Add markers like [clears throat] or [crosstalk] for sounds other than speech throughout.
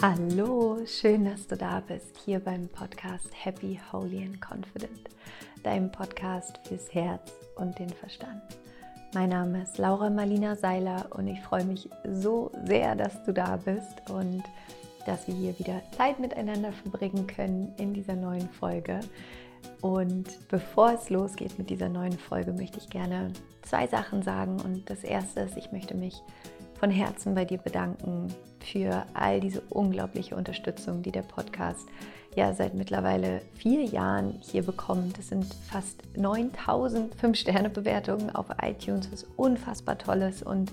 Hallo, schön, dass du da bist, hier beim Podcast Happy, Holy and Confident, deinem Podcast fürs Herz und den Verstand. Mein Name ist Laura Marlina Seiler und ich freue mich so sehr, dass du da bist und dass wir hier wieder Zeit miteinander verbringen können in dieser neuen Folge. Und bevor es losgeht mit dieser neuen Folge, möchte ich gerne zwei Sachen sagen. Und das erste ist, ich möchte mich von Herzen bei dir bedanken für all diese unglaubliche Unterstützung, die der Podcast ja seit mittlerweile vier Jahren hier bekommt. Es sind fast 9000 5-Sterne-Bewertungen auf iTunes, was unfassbar toll ist und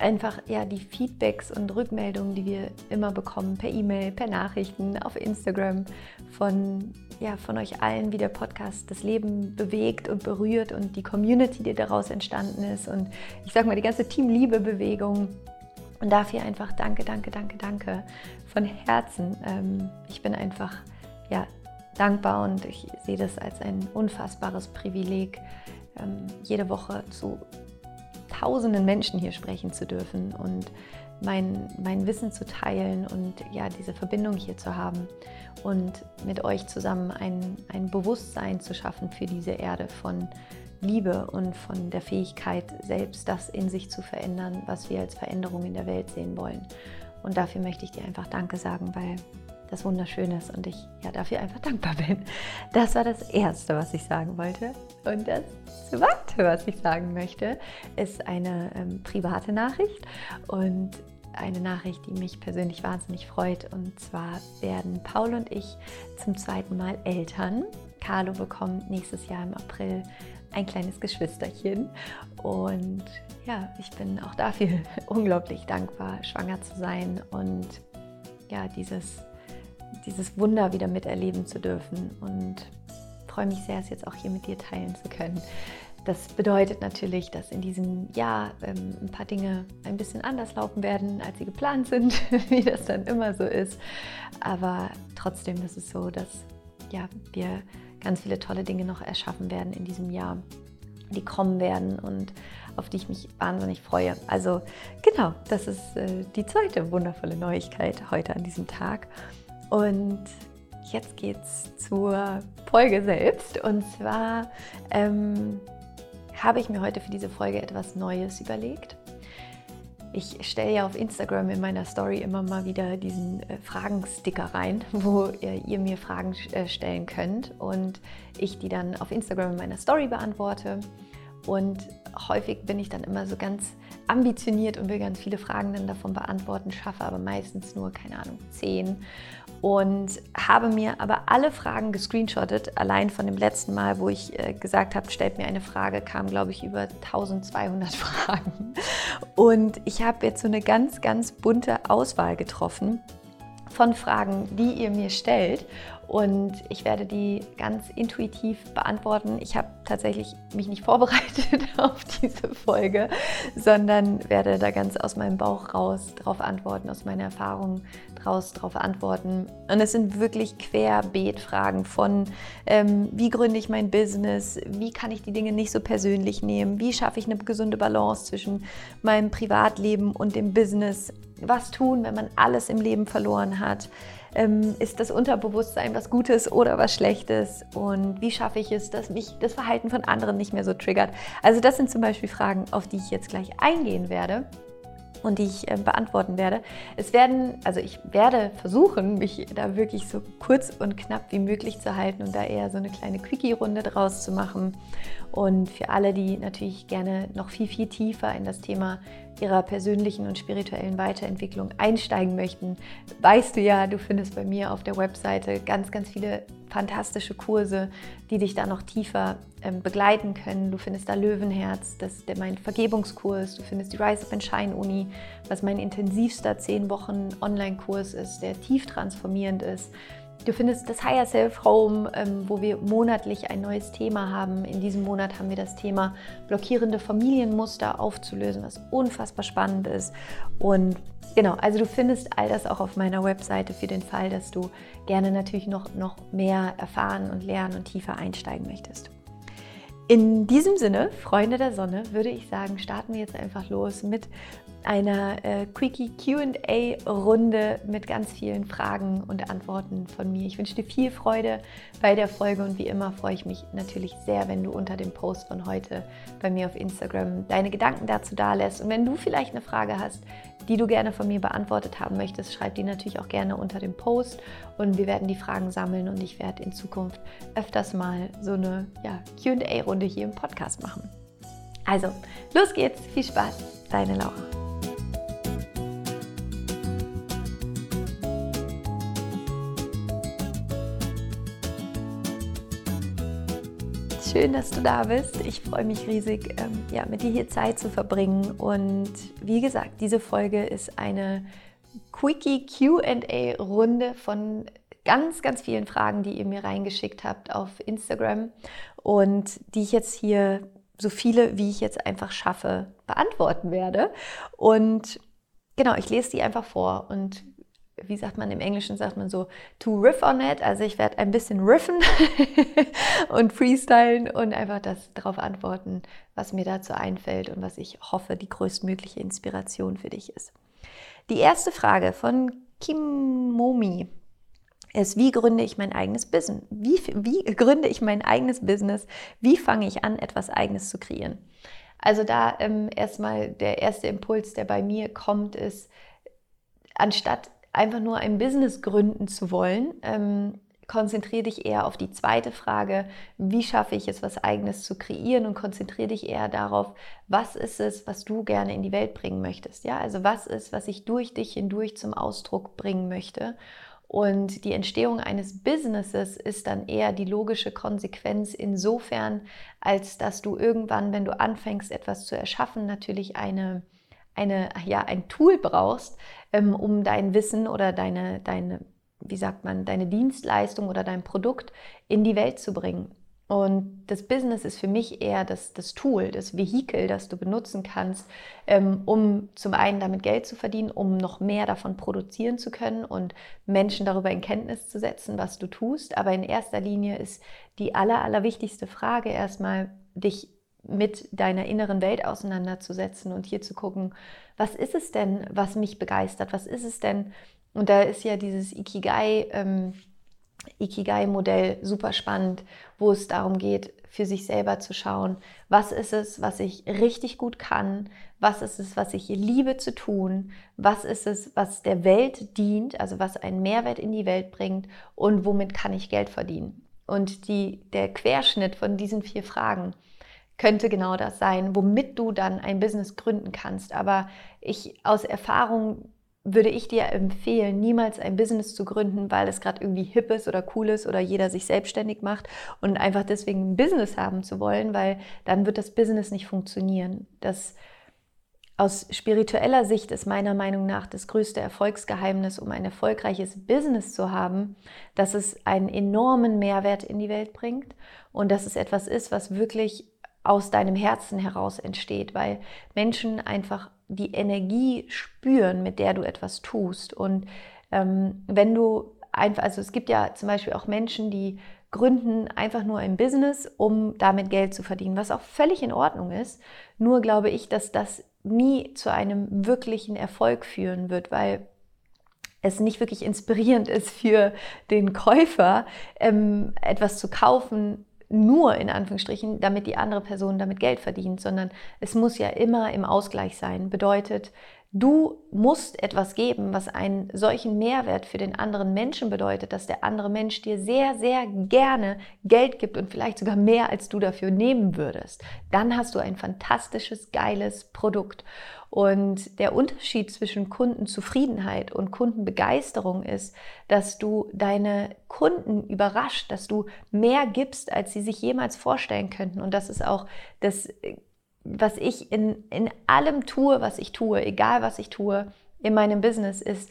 einfach ja die Feedbacks und Rückmeldungen, die wir immer bekommen per E-Mail, per Nachrichten, auf Instagram von ja von euch allen, wie der Podcast das Leben bewegt und berührt und die Community, die daraus entstanden ist und ich sag mal die ganze Team Liebe Bewegung und dafür einfach danke, danke, danke, danke von Herzen. Ähm, ich bin einfach ja dankbar und ich sehe das als ein unfassbares Privileg, ähm, jede Woche zu tausenden Menschen hier sprechen zu dürfen und mein, mein Wissen zu teilen und ja, diese Verbindung hier zu haben und mit euch zusammen ein, ein Bewusstsein zu schaffen für diese Erde von Liebe und von der Fähigkeit, selbst das in sich zu verändern, was wir als Veränderung in der Welt sehen wollen. Und dafür möchte ich dir einfach Danke sagen, weil das wunderschön ist und ich ja dafür einfach dankbar bin. Das war das Erste, was ich sagen wollte. Und das Zweite, was ich sagen möchte, ist eine ähm, private Nachricht und eine Nachricht, die mich persönlich wahnsinnig freut. Und zwar werden Paul und ich zum zweiten Mal Eltern. Carlo bekommt nächstes Jahr im April ein kleines Geschwisterchen. Und ja, ich bin auch dafür [laughs] unglaublich dankbar, schwanger zu sein und ja, dieses dieses Wunder wieder miterleben zu dürfen und freue mich sehr, es jetzt auch hier mit dir teilen zu können. Das bedeutet natürlich, dass in diesem Jahr ähm, ein paar Dinge ein bisschen anders laufen werden, als sie geplant sind, [laughs] wie das dann immer so ist. Aber trotzdem ist es so, dass ja, wir ganz viele tolle Dinge noch erschaffen werden in diesem Jahr, die kommen werden und auf die ich mich wahnsinnig freue. Also genau, das ist äh, die zweite wundervolle Neuigkeit heute an diesem Tag. Und jetzt geht's zur Folge selbst. Und zwar ähm, habe ich mir heute für diese Folge etwas Neues überlegt. Ich stelle ja auf Instagram in meiner Story immer mal wieder diesen äh, Fragensticker rein, [laughs] wo ihr, ihr mir Fragen äh, stellen könnt und ich die dann auf Instagram in meiner Story beantworte. Und häufig bin ich dann immer so ganz ambitioniert und will ganz viele Fragen dann davon beantworten, schaffe aber meistens nur, keine Ahnung, zehn und habe mir aber alle Fragen gescreenshottet. Allein von dem letzten Mal, wo ich äh, gesagt habe, stellt mir eine Frage, kamen, glaube ich, über 1200 [laughs] Fragen. Und ich habe jetzt so eine ganz, ganz bunte Auswahl getroffen von Fragen, die ihr mir stellt. Und ich werde die ganz intuitiv beantworten. Ich habe tatsächlich mich nicht [laughs] vorbereitet auf diese Folge, sondern werde da ganz aus meinem Bauch raus drauf antworten, aus meiner Erfahrung draus drauf antworten. Und es sind wirklich Querbeet-Fragen von, ähm, wie gründe ich mein Business, wie kann ich die Dinge nicht so persönlich nehmen, wie schaffe ich eine gesunde Balance zwischen meinem Privatleben und dem Business, was tun, wenn man alles im Leben verloren hat ähm, ist das Unterbewusstsein was Gutes oder was Schlechtes? Und wie schaffe ich es, dass mich das Verhalten von anderen nicht mehr so triggert? Also das sind zum Beispiel Fragen, auf die ich jetzt gleich eingehen werde und die ich äh, beantworten werde. Es werden, also ich werde versuchen, mich da wirklich so kurz und knapp wie möglich zu halten und da eher so eine kleine Quickie-Runde draus zu machen. Und für alle, die natürlich gerne noch viel, viel tiefer in das Thema ihrer persönlichen und spirituellen Weiterentwicklung einsteigen möchten, weißt du ja, du findest bei mir auf der Webseite ganz, ganz viele fantastische Kurse, die dich da noch tiefer begleiten können. Du findest da Löwenherz, das ist mein Vergebungskurs. Du findest die Rise Up and Shine Uni, was mein intensivster 10 Wochen Online-Kurs ist, der tief transformierend ist. Du findest das Higher Self Home, ähm, wo wir monatlich ein neues Thema haben. In diesem Monat haben wir das Thema blockierende Familienmuster aufzulösen, was unfassbar spannend ist. Und genau, also du findest all das auch auf meiner Webseite für den Fall, dass du gerne natürlich noch, noch mehr erfahren und lernen und tiefer einsteigen möchtest. In diesem Sinne, Freunde der Sonne, würde ich sagen, starten wir jetzt einfach los mit einer äh, Quickie QA-Runde mit ganz vielen Fragen und Antworten von mir. Ich wünsche dir viel Freude bei der Folge und wie immer freue ich mich natürlich sehr, wenn du unter dem Post von heute bei mir auf Instagram deine Gedanken dazu dalässt. Und wenn du vielleicht eine Frage hast, die du gerne von mir beantwortet haben möchtest, schreib die natürlich auch gerne unter dem Post und wir werden die Fragen sammeln und ich werde in Zukunft öfters mal so eine ja, QA-Runde hier im Podcast machen. Also, los geht's, viel Spaß, deine Laura. Schön, dass du da bist. Ich freue mich riesig, ähm, ja, mit dir hier Zeit zu verbringen. Und wie gesagt, diese Folge ist eine Quickie QA-Runde von ganz, ganz vielen Fragen, die ihr mir reingeschickt habt auf Instagram und die ich jetzt hier so viele, wie ich jetzt einfach schaffe, beantworten werde. Und genau, ich lese die einfach vor und wie sagt man im Englischen, sagt man so, to riff on it. Also ich werde ein bisschen riffen [laughs] und freestylen und einfach das darauf antworten, was mir dazu einfällt und was ich hoffe, die größtmögliche Inspiration für dich ist. Die erste Frage von Kimomi ist, wie gründe ich mein eigenes Business? Wie, wie gründe ich mein eigenes Business? Wie fange ich an, etwas Eigenes zu kreieren? Also da ähm, erstmal der erste Impuls, der bei mir kommt, ist, anstatt einfach nur ein Business gründen zu wollen, ähm, konzentriere dich eher auf die zweite Frage, wie schaffe ich es, was eigenes zu kreieren und konzentriere dich eher darauf, was ist es, was du gerne in die Welt bringen möchtest. Ja, also was ist, was ich durch dich hindurch zum Ausdruck bringen möchte. Und die Entstehung eines Businesses ist dann eher die logische Konsequenz insofern, als dass du irgendwann, wenn du anfängst, etwas zu erschaffen, natürlich eine eine, ja, ein Tool brauchst, ähm, um dein Wissen oder deine, deine, wie sagt man, deine Dienstleistung oder dein Produkt in die Welt zu bringen. Und das Business ist für mich eher das, das Tool, das Vehikel, das du benutzen kannst, ähm, um zum einen damit Geld zu verdienen, um noch mehr davon produzieren zu können und Menschen darüber in Kenntnis zu setzen, was du tust. Aber in erster Linie ist die aller, allerwichtigste Frage erstmal, dich mit deiner inneren Welt auseinanderzusetzen und hier zu gucken, was ist es denn, was mich begeistert? Was ist es denn? Und da ist ja dieses Ikigai, ähm, Ikigai-Modell super spannend, wo es darum geht, für sich selber zu schauen, was ist es, was ich richtig gut kann, was ist es, was ich liebe zu tun, was ist es, was der Welt dient, also was einen Mehrwert in die Welt bringt und womit kann ich Geld verdienen. Und die, der Querschnitt von diesen vier Fragen, könnte genau das sein, womit du dann ein Business gründen kannst. Aber ich aus Erfahrung würde ich dir empfehlen, niemals ein Business zu gründen, weil es gerade irgendwie hip ist oder cool ist oder jeder sich selbstständig macht und einfach deswegen ein Business haben zu wollen, weil dann wird das Business nicht funktionieren. Das aus spiritueller Sicht ist meiner Meinung nach das größte Erfolgsgeheimnis, um ein erfolgreiches Business zu haben, dass es einen enormen Mehrwert in die Welt bringt und dass es etwas ist, was wirklich aus deinem Herzen heraus entsteht, weil Menschen einfach die Energie spüren, mit der du etwas tust. Und ähm, wenn du einfach, also es gibt ja zum Beispiel auch Menschen, die gründen einfach nur ein Business, um damit Geld zu verdienen, was auch völlig in Ordnung ist. Nur glaube ich, dass das nie zu einem wirklichen Erfolg führen wird, weil es nicht wirklich inspirierend [laughs] ist für den Käufer, ähm, etwas zu kaufen, nur in Anführungsstrichen, damit die andere Person damit Geld verdient, sondern es muss ja immer im Ausgleich sein. Bedeutet, du musst etwas geben, was einen solchen Mehrwert für den anderen Menschen bedeutet, dass der andere Mensch dir sehr, sehr gerne Geld gibt und vielleicht sogar mehr, als du dafür nehmen würdest. Dann hast du ein fantastisches, geiles Produkt. Und der Unterschied zwischen Kundenzufriedenheit und Kundenbegeisterung ist, dass du deine Kunden überrascht, dass du mehr gibst, als sie sich jemals vorstellen könnten. Und das ist auch das, was ich in, in allem tue, was ich tue, egal was ich tue in meinem Business, ist,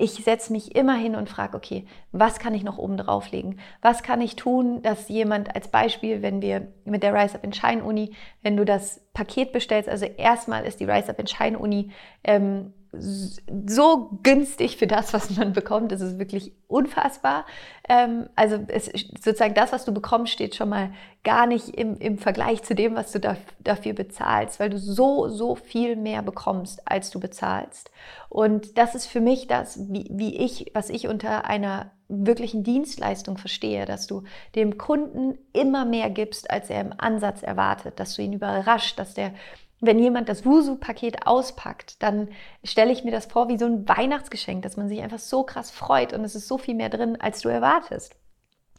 ich setze mich immer hin und frage, okay, was kann ich noch oben drauflegen? Was kann ich tun, dass jemand als Beispiel, wenn wir mit der Rise Up in Shine Uni, wenn du das Paket bestellst, also erstmal ist die Rise Up in Shine Uni ähm, so günstig für das, was man bekommt. Es ist wirklich unfassbar. Ähm, also es, sozusagen das, was du bekommst, steht schon mal gar nicht im, im Vergleich zu dem, was du da, dafür bezahlst, weil du so, so viel mehr bekommst, als du bezahlst. Und das ist für mich das, wie, wie ich, was ich unter einer wirklichen Dienstleistung verstehe, dass du dem Kunden immer mehr gibst, als er im Ansatz erwartet, dass du ihn überrascht, dass der wenn jemand das Wusu-Paket auspackt, dann stelle ich mir das vor wie so ein Weihnachtsgeschenk, dass man sich einfach so krass freut und es ist so viel mehr drin, als du erwartest.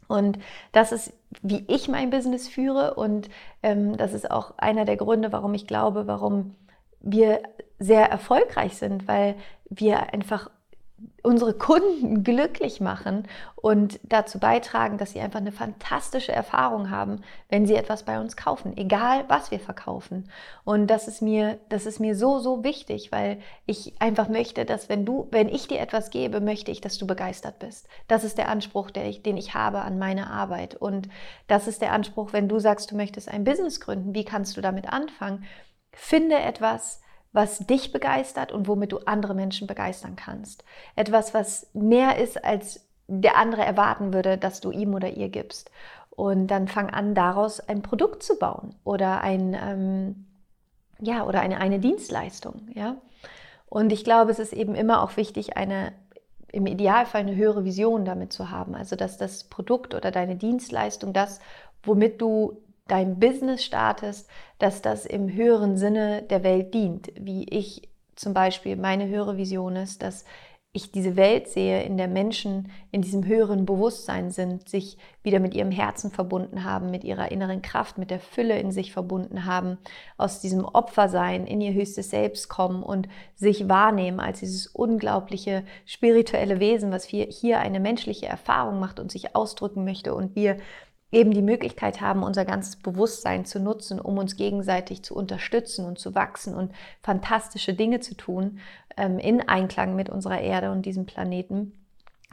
Und das ist, wie ich mein Business führe und ähm, das ist auch einer der Gründe, warum ich glaube, warum wir sehr erfolgreich sind, weil wir einfach unsere Kunden [laughs] glücklich machen und dazu beitragen, dass sie einfach eine fantastische Erfahrung haben, wenn sie etwas bei uns kaufen, egal was wir verkaufen. Und das ist mir, das ist mir so, so wichtig, weil ich einfach möchte, dass wenn du, wenn ich dir etwas gebe, möchte ich, dass du begeistert bist. Das ist der Anspruch, ich, den ich habe an meine Arbeit. Und das ist der Anspruch, wenn du sagst, du möchtest ein Business gründen, wie kannst du damit anfangen? Finde etwas, was dich begeistert und womit du andere Menschen begeistern kannst. Etwas, was mehr ist, als der andere erwarten würde, dass du ihm oder ihr gibst. Und dann fang an, daraus ein Produkt zu bauen oder ein, ähm, ja, oder eine, eine Dienstleistung, ja. Und ich glaube, es ist eben immer auch wichtig, eine, im Idealfall eine höhere Vision damit zu haben. Also, dass das Produkt oder deine Dienstleistung, das, womit du dein Business startest, dass das im höheren Sinne der Welt dient. Wie ich zum Beispiel, meine höhere Vision ist, dass ich diese Welt sehe, in der Menschen in diesem höheren Bewusstsein sind, sich wieder mit ihrem Herzen verbunden haben, mit ihrer inneren Kraft, mit der Fülle in sich verbunden haben, aus diesem Opfersein in ihr höchstes Selbst kommen und sich wahrnehmen als dieses unglaubliche spirituelle Wesen, was hier eine menschliche Erfahrung macht und sich ausdrücken möchte und wir eben die Möglichkeit haben, unser ganzes Bewusstsein zu nutzen, um uns gegenseitig zu unterstützen und zu wachsen und fantastische Dinge zu tun ähm, in Einklang mit unserer Erde und diesem Planeten.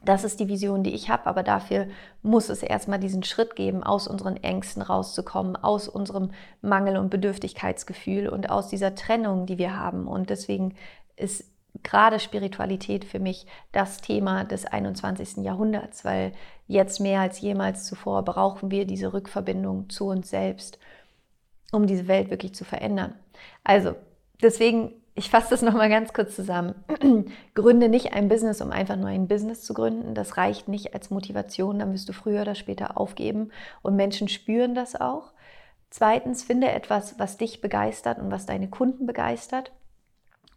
Das ist die Vision, die ich habe, aber dafür muss es erstmal diesen Schritt geben, aus unseren Ängsten rauszukommen, aus unserem Mangel- und Bedürftigkeitsgefühl und aus dieser Trennung, die wir haben. Und deswegen ist gerade Spiritualität für mich das Thema des 21. Jahrhunderts, weil jetzt mehr als jemals zuvor brauchen wir diese Rückverbindung zu uns selbst, um diese Welt wirklich zu verändern. Also, deswegen, ich fasse das [laughs] nochmal ganz kurz zusammen. [clears throat] Gründe nicht ein Business, um einfach nur ein Business zu gründen. Das reicht nicht als Motivation, dann wirst du früher oder später aufgeben und Menschen spüren das auch. Zweitens, finde etwas, was dich begeistert und was deine Kunden begeistert.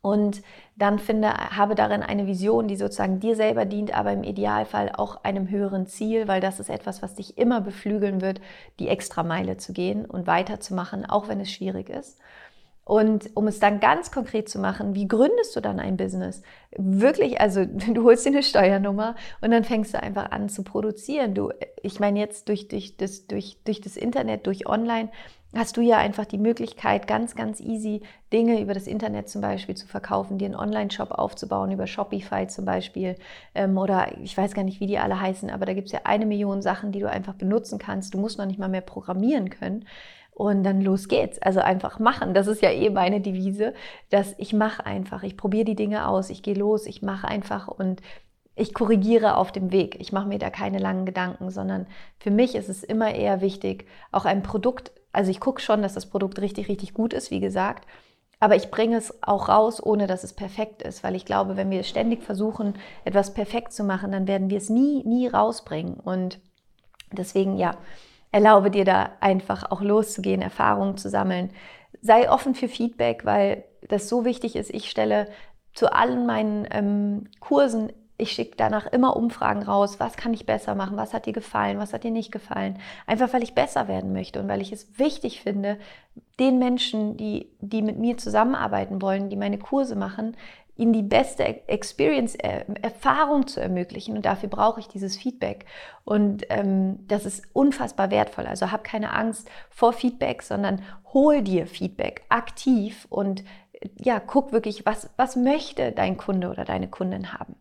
Und dann finde, habe darin eine Vision, die sozusagen dir selber dient, aber im Idealfall auch einem höheren Ziel, weil das ist etwas, was dich immer beflügeln wird, die Extrameile zu gehen und weiterzumachen, auch wenn es schwierig ist. Und um es dann ganz konkret zu machen, wie gründest du dann ein Business? Wirklich, also [laughs] du holst dir eine Steuernummer und dann fängst du einfach an zu produzieren. Du, ich meine jetzt durch, durch, das, durch, durch das Internet, durch Online hast du ja einfach die Möglichkeit, ganz, ganz easy Dinge über das Internet zum Beispiel zu verkaufen, dir einen Online-Shop aufzubauen, über Shopify zum Beispiel. Ähm, oder ich weiß gar nicht, wie die alle heißen, aber da gibt es ja eine Million Sachen, die du einfach benutzen kannst. Du musst noch nicht mal mehr programmieren können. Und dann los geht's. Also einfach machen. Das ist ja eh meine Devise, dass ich mache einfach. Ich probiere die Dinge aus. Ich gehe los. Ich mache einfach und ich korrigiere auf dem Weg. Ich mache mir da keine langen Gedanken, sondern für mich ist es immer eher wichtig, auch ein Produkt also ich gucke schon, dass das Produkt richtig, richtig gut ist, wie gesagt. Aber ich bringe es auch raus, ohne dass es perfekt ist, weil ich glaube, wenn wir ständig versuchen, etwas perfekt zu machen, dann werden wir es nie, nie rausbringen. Und deswegen, ja, erlaube dir da einfach auch loszugehen, Erfahrungen zu sammeln. Sei offen für Feedback, weil das so wichtig ist. Ich stelle zu allen meinen ähm, Kursen ich schicke danach immer Umfragen raus, was kann ich besser machen, was hat dir gefallen, was hat dir nicht gefallen. Einfach weil ich besser werden möchte und weil ich es wichtig finde, den Menschen, die, die mit mir zusammenarbeiten wollen, die meine Kurse machen, ihnen die beste Experience, äh, Erfahrung zu ermöglichen. Und dafür brauche ich dieses Feedback. Und ähm, das ist unfassbar wertvoll. Also hab keine Angst vor Feedback, sondern hol dir Feedback aktiv und ja, guck wirklich, was, was möchte dein Kunde oder deine Kundin haben.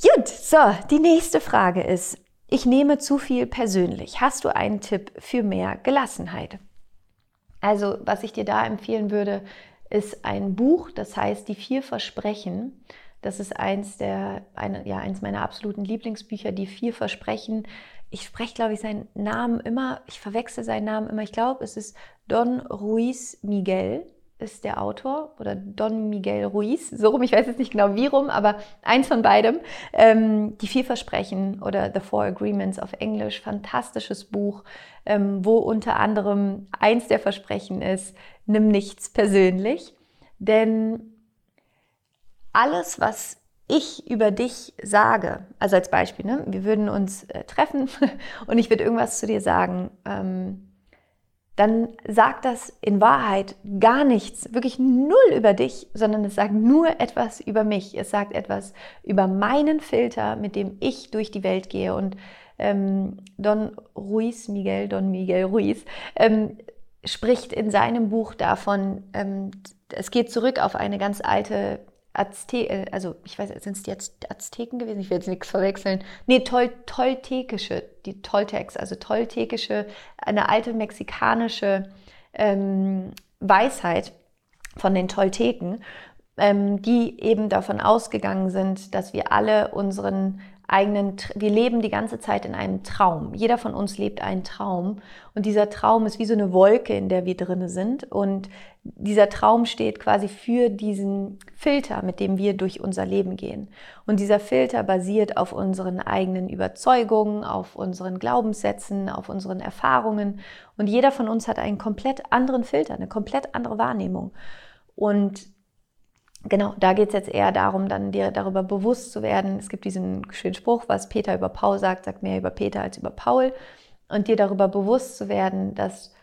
Gut, so, die nächste Frage ist, ich nehme zu viel persönlich. Hast du einen Tipp für mehr Gelassenheit? Also, was ich dir da empfehlen würde, ist ein Buch, das heißt Die vier Versprechen. Das ist eins, der, eine, ja, eins meiner absoluten Lieblingsbücher, Die vier Versprechen. Ich spreche, glaube ich, seinen Namen immer, ich verwechsel seinen Namen immer. Ich glaube, es ist Don Ruiz Miguel ist der Autor oder Don Miguel Ruiz, so rum, ich weiß jetzt nicht genau wie rum, aber eins von beidem. Ähm, die vier Versprechen oder The Four Agreements auf Englisch, fantastisches Buch, ähm, wo unter anderem eins der Versprechen ist, nimm nichts persönlich, denn alles, was ich über dich sage, also als Beispiel, ne, wir würden uns äh, treffen [laughs] und ich würde irgendwas zu dir sagen, ähm, dann sagt das in Wahrheit gar nichts, wirklich null über dich, sondern es sagt nur etwas über mich. Es sagt etwas über meinen Filter, mit dem ich durch die Welt gehe. Und ähm, Don Ruiz, Miguel, Don Miguel Ruiz, ähm, spricht in seinem Buch davon, ähm, es geht zurück auf eine ganz alte Azte äh, also ich weiß, sind es die Azteken gewesen? Ich will jetzt nichts verwechseln. Nee, Tol Toltekische, die Toltecs, also Toltekische, eine alte mexikanische ähm, Weisheit von den Tolteken, ähm, die eben davon ausgegangen sind, dass wir alle unseren eigenen, wir leben die ganze Zeit in einem Traum. Jeder von uns lebt einen Traum und dieser Traum ist wie so eine Wolke, in der wir drinne sind und dieser Traum steht quasi für diesen Filter, mit dem wir durch unser Leben gehen. Und dieser Filter basiert auf unseren eigenen Überzeugungen, auf unseren Glaubenssätzen, auf unseren Erfahrungen und jeder von uns hat einen komplett anderen Filter, eine komplett andere Wahrnehmung. Und genau, da geht es jetzt eher darum, dann dir darüber bewusst zu werden. Es gibt diesen schönen Spruch, was Peter über Paul sagt, sagt mehr über Peter als über Paul. Und dir darüber bewusst zu werden, dass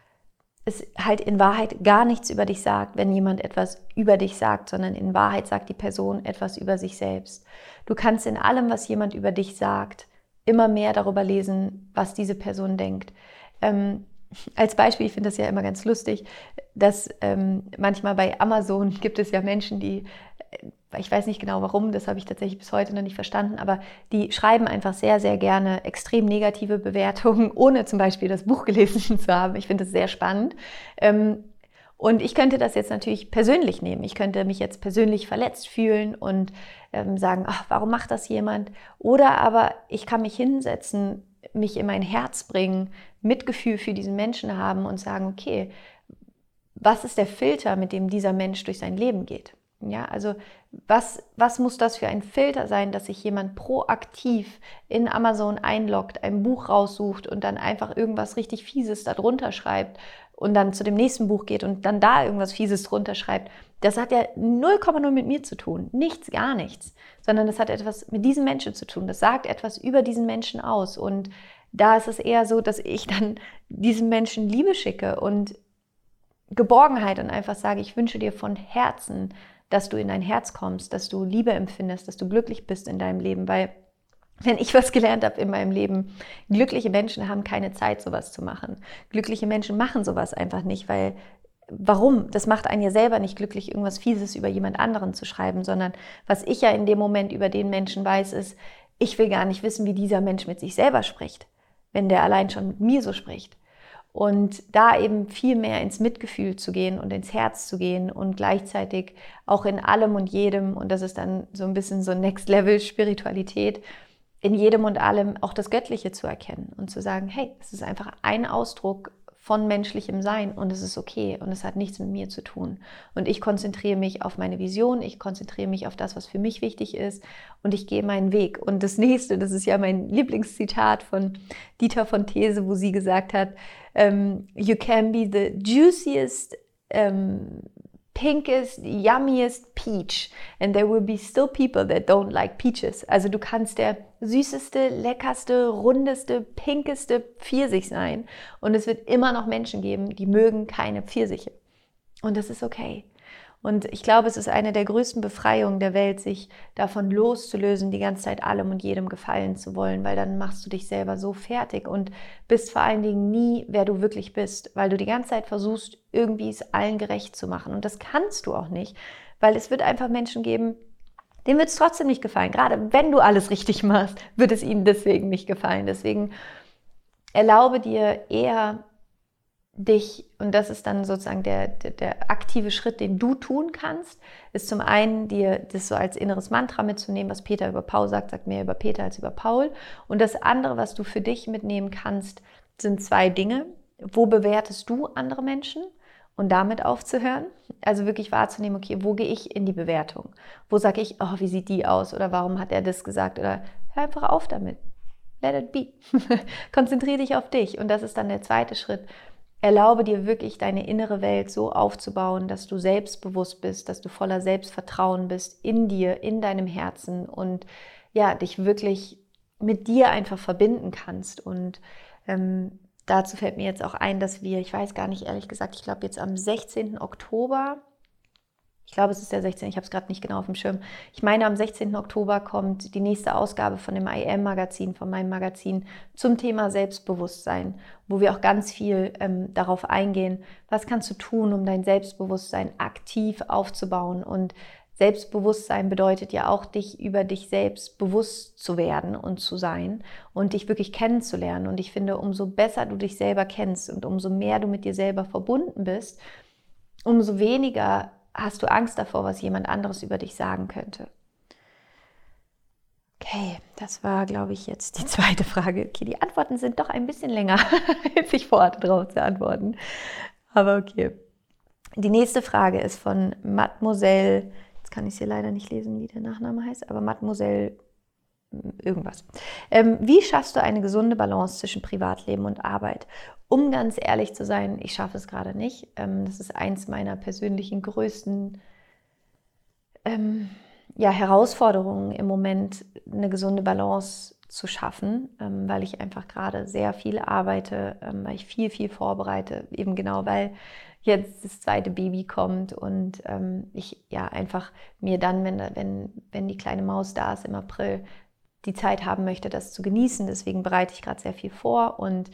es halt in Wahrheit gar nichts über dich sagt, wenn jemand etwas über dich sagt, sondern in Wahrheit sagt die Person etwas über sich selbst. Du kannst in allem, was jemand über dich sagt, immer mehr darüber lesen, was diese Person denkt. Ähm, als Beispiel, ich finde das ja immer ganz lustig, dass ähm, manchmal bei Amazon [laughs] gibt es ja Menschen, die, ich weiß nicht genau warum, das habe ich tatsächlich bis heute noch nicht verstanden, aber die schreiben einfach sehr, sehr gerne extrem negative Bewertungen, [laughs] ohne zum Beispiel das Buch gelesen [laughs] zu haben. Ich finde das sehr spannend. Ähm, und ich könnte das jetzt natürlich persönlich nehmen. Ich könnte mich jetzt persönlich verletzt fühlen und ähm, sagen, ach, warum macht das jemand? Oder aber ich kann mich hinsetzen, mich in mein Herz bringen, Mitgefühl für diesen Menschen haben und sagen, okay, was ist der Filter, mit dem dieser Mensch durch sein Leben geht? Ja, also was, was muss das für ein Filter sein, dass sich jemand proaktiv in Amazon einloggt, ein Buch raussucht und dann einfach irgendwas richtig Fieses darunter schreibt und dann zu dem nächsten Buch geht und dann da irgendwas Fieses drunter schreibt? Das hat ja 0,0 mit mir zu tun. Nichts, gar nichts. Sondern das hat etwas mit diesem Menschen zu tun. Das sagt etwas über diesen Menschen aus. Und da ist es eher so, dass ich dann diesem Menschen Liebe schicke und Geborgenheit und einfach sage, ich wünsche dir von Herzen, dass du in dein Herz kommst, dass du Liebe empfindest, dass du glücklich bist in deinem Leben, weil wenn ich was gelernt habe in meinem Leben, glückliche Menschen haben keine Zeit, sowas zu machen. Glückliche Menschen machen sowas einfach nicht, weil warum? Das macht einen ja selber nicht glücklich, irgendwas Fieses über jemand anderen zu schreiben, sondern was ich ja in dem Moment über den Menschen weiß, ist, ich will gar nicht wissen, wie dieser Mensch mit sich selber spricht wenn der allein schon mit mir so spricht. Und da eben viel mehr ins Mitgefühl zu gehen und ins Herz zu gehen und gleichzeitig auch in allem und jedem, und das ist dann so ein bisschen so Next Level Spiritualität, in jedem und allem auch das Göttliche zu erkennen und zu sagen, hey, es ist einfach ein Ausdruck von menschlichem Sein und es ist okay und es hat nichts mit mir zu tun. Und ich konzentriere mich auf meine Vision, ich konzentriere mich auf das, was für mich wichtig ist und ich gehe meinen Weg. Und das nächste, das ist ja mein Lieblingszitat von Dieter von These, wo sie gesagt hat, ähm, You can be the juiciest um, ähm, pinkest, yummiest peach and there will be still people that don't like peaches. Also du kannst der süßeste, leckerste, rundeste, pinkeste Pfirsich sein und es wird immer noch Menschen geben, die mögen keine Pfirsiche. Und das ist okay. Und ich glaube, es ist eine der größten Befreiungen der Welt, sich davon loszulösen, die ganze Zeit allem und jedem gefallen zu wollen, weil dann machst du dich selber so fertig und bist vor allen Dingen nie, wer du wirklich bist, weil du die ganze Zeit versuchst, irgendwie es allen gerecht zu machen. Und das kannst du auch nicht, weil es wird einfach Menschen geben, denen wird es trotzdem nicht gefallen. Gerade wenn du alles richtig machst, wird es ihnen deswegen nicht gefallen. Deswegen erlaube dir eher dich, und das ist dann sozusagen der, der, der, aktive Schritt, den du tun kannst, ist zum einen, dir das so als inneres Mantra mitzunehmen, was Peter über Paul sagt, sagt mehr über Peter als über Paul. Und das andere, was du für dich mitnehmen kannst, sind zwei Dinge. Wo bewertest du andere Menschen? Und damit aufzuhören, also wirklich wahrzunehmen, okay, wo gehe ich in die Bewertung? Wo sage ich, oh, wie sieht die aus? Oder warum hat er das gesagt? Oder hör einfach auf damit. Let it be. [laughs] Konzentriere dich auf dich. Und das ist dann der zweite Schritt Erlaube dir wirklich deine innere Welt so aufzubauen, dass du selbstbewusst bist, dass du voller Selbstvertrauen bist in dir, in deinem Herzen und ja, dich wirklich mit dir einfach verbinden kannst. Und ähm, dazu fällt mir jetzt auch ein, dass wir, ich weiß gar nicht ehrlich gesagt, ich glaube jetzt am 16. Oktober ich glaube, es ist der 16. Ich habe es gerade nicht genau auf dem Schirm. Ich meine, am 16. Oktober kommt die nächste Ausgabe von dem IM-Magazin, von meinem Magazin zum Thema Selbstbewusstsein, wo wir auch ganz viel ähm, darauf eingehen, was kannst du tun, um dein Selbstbewusstsein aktiv aufzubauen. Und Selbstbewusstsein bedeutet ja auch, dich über dich selbst bewusst zu werden und zu sein und dich wirklich kennenzulernen. Und ich finde, umso besser du dich selber kennst und umso mehr du mit dir selber verbunden bist, umso weniger hast du Angst davor, was jemand anderes über dich sagen könnte? Okay, das war, glaube ich, jetzt die [laughs] zweite Frage. Okay, die Antworten sind doch ein bisschen länger, [laughs] als ich vorhatte, darauf zu antworten. Aber okay. Die nächste Frage ist von Mademoiselle, jetzt kann ich es hier leider nicht lesen, wie der Nachname heißt, aber Mademoiselle irgendwas. Ähm, wie schaffst du eine gesunde Balance zwischen Privatleben und Arbeit? Um ganz ehrlich zu sein, ich schaffe es gerade nicht. Ähm, das ist eins meiner persönlichen größten ähm, ja, Herausforderungen im Moment, eine gesunde Balance zu schaffen, ähm, weil ich einfach gerade sehr viel arbeite, ähm, weil ich viel, viel vorbereite, eben genau, weil jetzt das zweite Baby kommt und ähm, ich ja einfach mir dann, wenn, wenn, wenn die kleine Maus da ist im April, die Zeit haben möchte, das zu genießen. Deswegen bereite ich gerade sehr viel vor und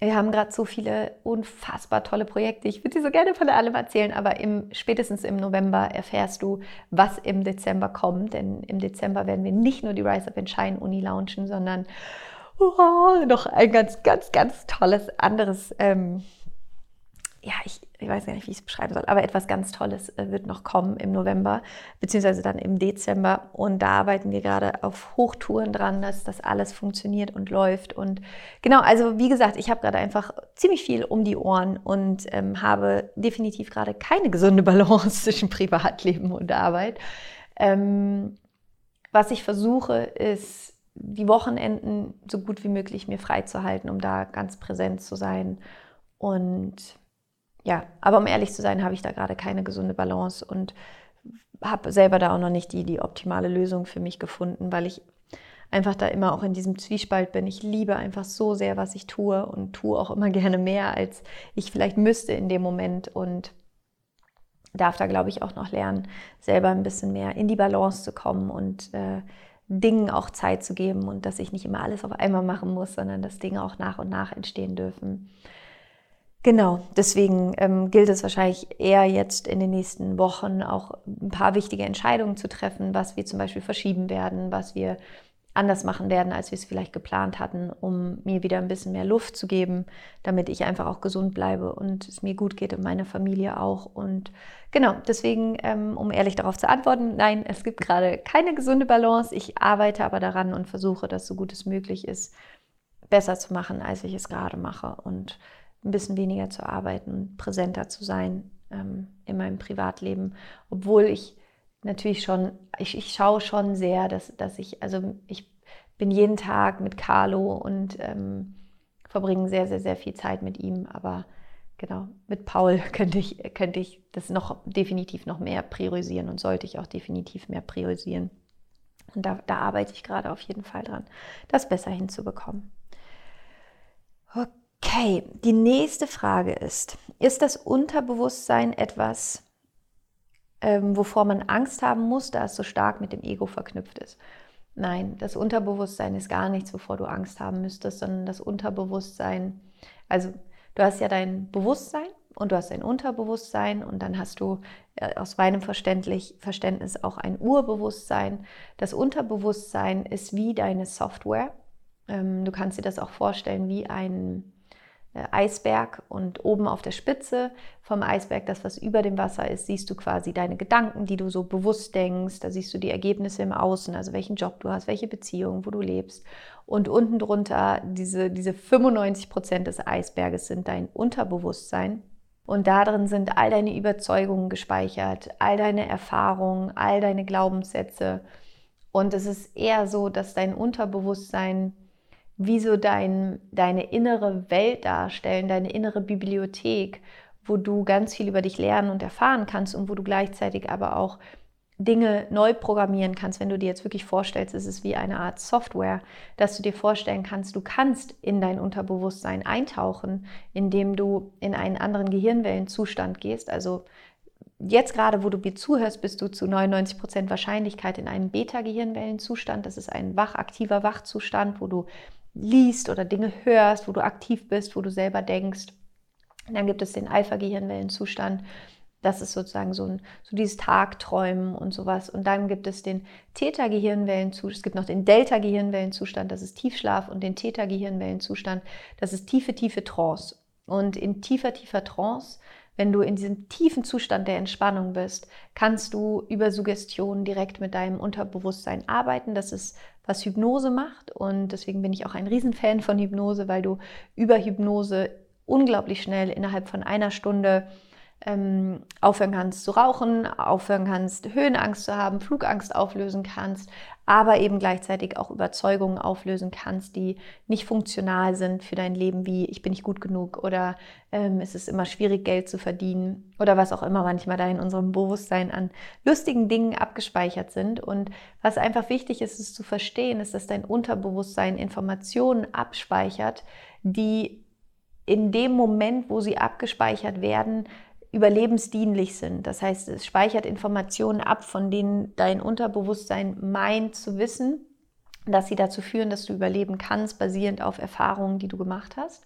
wir haben gerade so viele unfassbar tolle Projekte. Ich würde dir so gerne von allem erzählen, aber im, spätestens im November erfährst du, was im Dezember kommt. Denn im Dezember werden wir nicht nur die Rise Up in Shine Uni launchen, sondern oh, noch ein ganz, ganz, ganz tolles anderes ähm, ja, ich, ich weiß gar nicht, wie ich es beschreiben soll, aber etwas ganz Tolles äh, wird noch kommen im November, beziehungsweise dann im Dezember. Und da arbeiten wir gerade auf Hochtouren dran, dass das alles funktioniert und läuft. Und genau, also wie gesagt, ich habe gerade einfach ziemlich viel um die Ohren und ähm, habe definitiv gerade keine gesunde Balance [laughs] zwischen Privatleben und Arbeit. Ähm, was ich versuche, ist, die Wochenenden so gut wie möglich mir freizuhalten, um da ganz präsent zu sein. Und ja, aber um ehrlich zu sein, habe ich da gerade keine gesunde Balance und habe selber da auch noch nicht die, die optimale Lösung für mich gefunden, weil ich einfach da immer auch in diesem Zwiespalt bin. Ich liebe einfach so sehr, was ich tue und tue auch immer [laughs] gerne mehr, als ich vielleicht müsste in dem Moment und darf da, glaube ich, auch noch lernen, selber ein bisschen mehr in die Balance zu kommen und äh, Dingen auch Zeit zu geben und dass ich nicht immer alles auf einmal machen muss, sondern dass Dinge auch nach und nach entstehen dürfen. Genau, deswegen ähm, gilt es wahrscheinlich eher jetzt in den nächsten Wochen auch ein paar wichtige Entscheidungen zu treffen, was wir zum Beispiel verschieben werden, was wir anders machen werden, als wir es vielleicht geplant hatten, um mir wieder ein bisschen mehr Luft zu geben, damit ich einfach auch gesund bleibe und es mir gut geht und meine Familie auch. Und genau, deswegen, ähm, um ehrlich darauf zu antworten, nein, es gibt gerade keine gesunde Balance. Ich arbeite aber daran und versuche, das so gut es möglich ist, besser zu machen, als ich es gerade mache. Und ein bisschen weniger zu arbeiten, präsenter zu sein ähm, in meinem Privatleben, obwohl ich natürlich schon, ich, ich schaue schon sehr, dass, dass ich, also ich bin jeden Tag mit Carlo und ähm, verbringe sehr, sehr, sehr viel Zeit mit ihm, aber genau, mit Paul [laughs] könnte ich, könnte ich das noch definitiv noch mehr priorisieren und sollte ich auch definitiv mehr priorisieren. Und da, da arbeite ich gerade auf jeden Fall dran, das besser hinzubekommen. Okay. Okay, die nächste Frage ist, ist das Unterbewusstsein etwas, ähm, wovor man Angst haben muss, da es so stark mit dem Ego verknüpft ist? Nein, das Unterbewusstsein ist gar nichts, wovor du Angst haben müsstest, sondern das Unterbewusstsein, also du hast ja dein Bewusstsein und du hast dein Unterbewusstsein und dann hast du äh, aus meinem Verständnis auch ein Urbewusstsein. Das Unterbewusstsein ist wie deine Software. Ähm, du kannst dir das auch vorstellen wie ein Eisberg und oben auf der Spitze vom Eisberg, das was über dem Wasser ist, siehst du quasi deine Gedanken, die du so bewusst denkst. Da siehst du die Ergebnisse im Außen, also welchen Job du hast, welche Beziehung, wo du lebst. Und unten drunter, diese, diese 95 Prozent des Eisberges sind dein Unterbewusstsein. Und darin sind all deine Überzeugungen gespeichert, all deine Erfahrungen, all deine Glaubenssätze. Und es ist eher so, dass dein Unterbewusstsein wie so dein, deine innere Welt darstellen, deine innere Bibliothek, wo du ganz viel über dich lernen und erfahren kannst und wo du gleichzeitig aber auch Dinge neu programmieren kannst, wenn du dir jetzt wirklich vorstellst, es ist wie eine Art Software, dass du dir vorstellen kannst, du kannst in dein Unterbewusstsein eintauchen, indem du in einen anderen Gehirnwellenzustand gehst. Also jetzt gerade, wo du mir zuhörst, bist du zu 99 Prozent Wahrscheinlichkeit in einem Beta-Gehirnwellenzustand. Das ist ein wach, aktiver Wachzustand, wo du liest oder Dinge hörst, wo du aktiv bist, wo du selber denkst. Und dann gibt es den Alpha-Gehirnwellenzustand. Das ist sozusagen so, ein, so dieses Tagträumen und sowas. Und dann gibt es den Theta-Gehirnwellenzustand. Es gibt noch den Delta-Gehirnwellenzustand, das ist Tiefschlaf. Und den Theta-Gehirnwellenzustand, das ist tiefe, tiefe Trance. Und in tiefer, tiefer Trance wenn du in diesem tiefen Zustand der Entspannung bist, kannst du über Suggestionen direkt mit deinem Unterbewusstsein arbeiten. Das ist, was Hypnose macht. Und deswegen bin ich auch ein Riesenfan von Hypnose, weil du über Hypnose unglaublich schnell innerhalb von einer Stunde ähm, aufhören kannst zu rauchen, aufhören kannst, Höhenangst zu haben, Flugangst auflösen kannst, aber eben gleichzeitig auch Überzeugungen auflösen kannst, die nicht funktional sind für dein Leben, wie ich bin nicht gut genug oder ähm, es ist immer schwierig, Geld zu verdienen oder was auch immer manchmal da in unserem Bewusstsein an lustigen Dingen abgespeichert sind. Und was einfach wichtig ist, es zu verstehen, ist, dass dein Unterbewusstsein Informationen abspeichert, die in dem Moment, wo sie abgespeichert werden, überlebensdienlich sind. Das heißt, es speichert Informationen ab, von denen dein Unterbewusstsein meint zu wissen, dass sie dazu führen, dass du überleben kannst, basierend auf Erfahrungen, die du gemacht hast.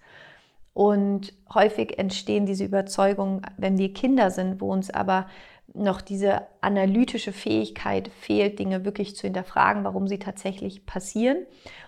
Und häufig entstehen diese Überzeugungen, wenn wir Kinder sind, wo uns aber noch diese analytische Fähigkeit fehlt, Dinge wirklich zu hinterfragen, warum sie tatsächlich passieren.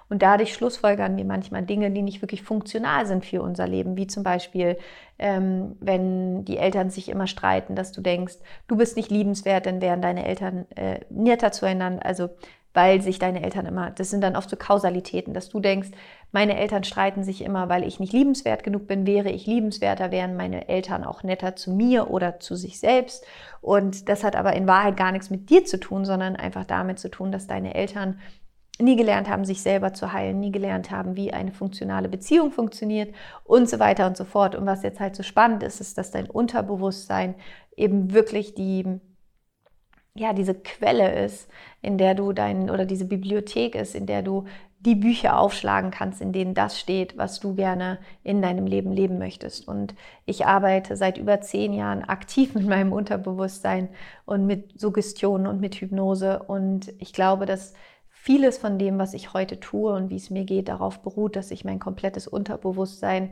Und dadurch schlussfolgern wir manchmal Dinge, die nicht wirklich funktional sind für unser Leben, wie zum Beispiel, ähm, wenn die Eltern sich immer streiten, dass du denkst, du bist nicht liebenswert, dann wären deine Eltern äh, netter zueinander. Also weil sich deine Eltern immer, das sind dann oft so Kausalitäten, dass du denkst, meine Eltern streiten sich immer, weil ich nicht liebenswert genug bin. Wäre ich liebenswerter, wären meine Eltern auch netter zu mir oder zu sich selbst. Und das hat aber in Wahrheit gar nichts mit dir zu tun, sondern einfach damit zu tun, dass deine Eltern nie gelernt haben, sich selber zu heilen, nie gelernt haben, wie eine funktionale Beziehung funktioniert und so weiter und so fort. Und was jetzt halt so spannend ist, ist, dass dein Unterbewusstsein eben wirklich die ja, diese Quelle ist, in der du dein, oder diese Bibliothek ist, in der du die Bücher aufschlagen kannst, in denen das steht, was du gerne in deinem Leben leben möchtest. Und ich arbeite seit über zehn Jahren aktiv [laughs] mit meinem Unterbewusstsein und mit Suggestionen und mit Hypnose. Und ich glaube, dass vieles von dem, was ich heute tue und wie es mir geht, darauf beruht, dass ich mein komplettes Unterbewusstsein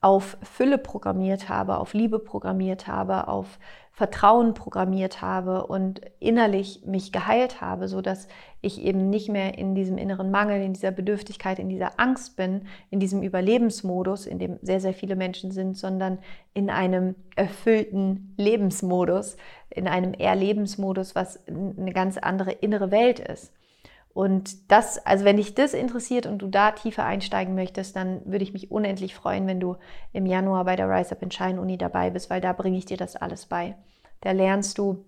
auf Fülle programmiert habe, auf Liebe programmiert habe, auf Vertrauen programmiert habe und innerlich mich geheilt habe, so dass ich eben nicht mehr in diesem inneren Mangel, in dieser Bedürftigkeit, in dieser Angst bin, in diesem Überlebensmodus, in dem sehr sehr viele Menschen sind, sondern in einem erfüllten Lebensmodus, in einem Erlebensmodus, was eine ganz andere innere Welt ist. Und das, also wenn dich das interessiert und du da tiefer einsteigen möchtest, dann würde ich mich unendlich freuen, wenn du im Januar bei der Rise Up in Shine Uni dabei bist, weil da bringe ich dir das alles bei. Da lernst du